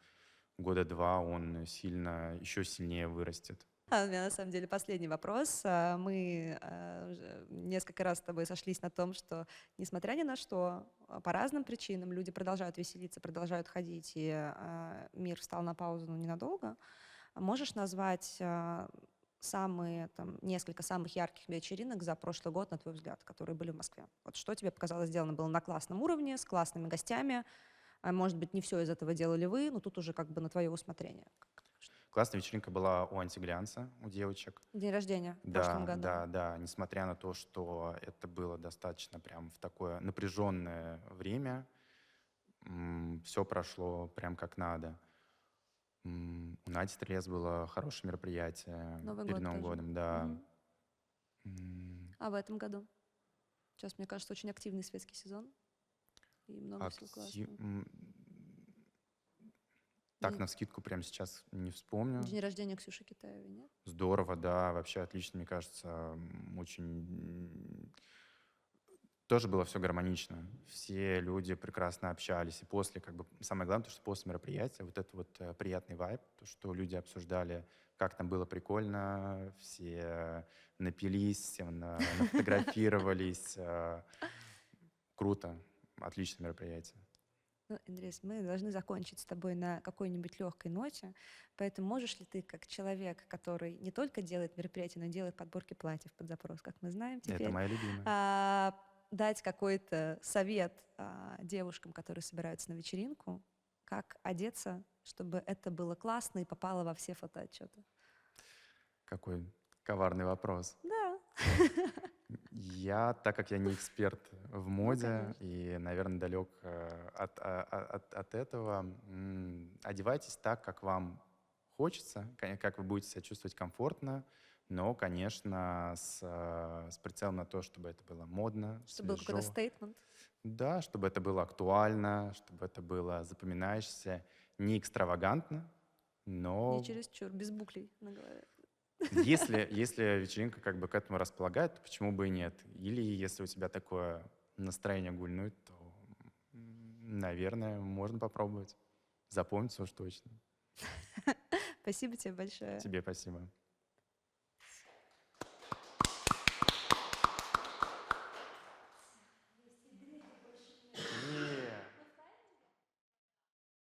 года два он сильно, еще сильнее вырастет. А у меня на самом деле последний вопрос. А, Мы а, несколько раз с тобой сошлись на том, что, несмотря ни на что, а, по разным причинам люди продолжают веселиться, продолжают ходить, и мир встал на паузу ну, ненадолго. Можешь назвать самые, там, несколько самых ярких вечеринок за прошлый год, на твой взгляд, которые были в Москве? Вот что тебе показалось сделано было на классном уровне, с классными гостями? Может быть, не все из этого делали вы, но тут уже как бы на твое усмотрение. Классная вечеринка была у антиглянца, у девочек. День рождения в Да, прошлом году. да, да. Несмотря на то, что это было достаточно прям в такое напряженное время, все прошло прям как надо. У Нади Стрелец было хорошее мероприятие Новый перед год Новым тоже. годом, да. М, А в этом году? Сейчас, мне кажется, очень активный светский сезон. И много всего актив- классного. Так, на скидку прям сейчас не вспомню. День рождения Ксюши Китаевой, нет? Здорово, да, вообще отлично, мне кажется, очень... Тоже было все гармонично. Все люди прекрасно общались. И после, как бы, самое главное, то, что после мероприятия, вот это вот э, приятный вайб, то, что люди обсуждали, как там было прикольно, все напились, все на- нафотографировались. э, Круто, отличное мероприятие. Ну, Андрей, мы должны закончить с тобой на какой-нибудь легкой ноте. Поэтому можешь ли ты, как человек, который не только делает мероприятия, но и делает подборки платьев под запрос, как мы знаем теперь, Это моя любимая. а, дать какой-то совет а, девушкам, которые собираются на вечеринку, как одеться, чтобы это было классно и попало во все фотоотчеты? Какой коварный вопрос. Да. Я, так как я не эксперт в моде конечно. и, наверное, далек э, от, а- а- от, от этого, одевайтесь так, как вам хочется, ка- как вы будете себя чувствовать комфортно, но, конечно, с, э, с прицелом на то, чтобы это было модно, Чтобы был какой-то стейтмент. Да, чтобы это было актуально, чтобы это было запоминающееся, не экстравагантно, но Не чересчур, без буклей на голове. Если, если вечеринка как бы к этому располагает, то почему бы и нет? Или если у тебя такое настроение гульнуть, то, наверное, можно попробовать. Запомнится уж точно. (laughs) Спасибо тебе большое. Тебе спасибо.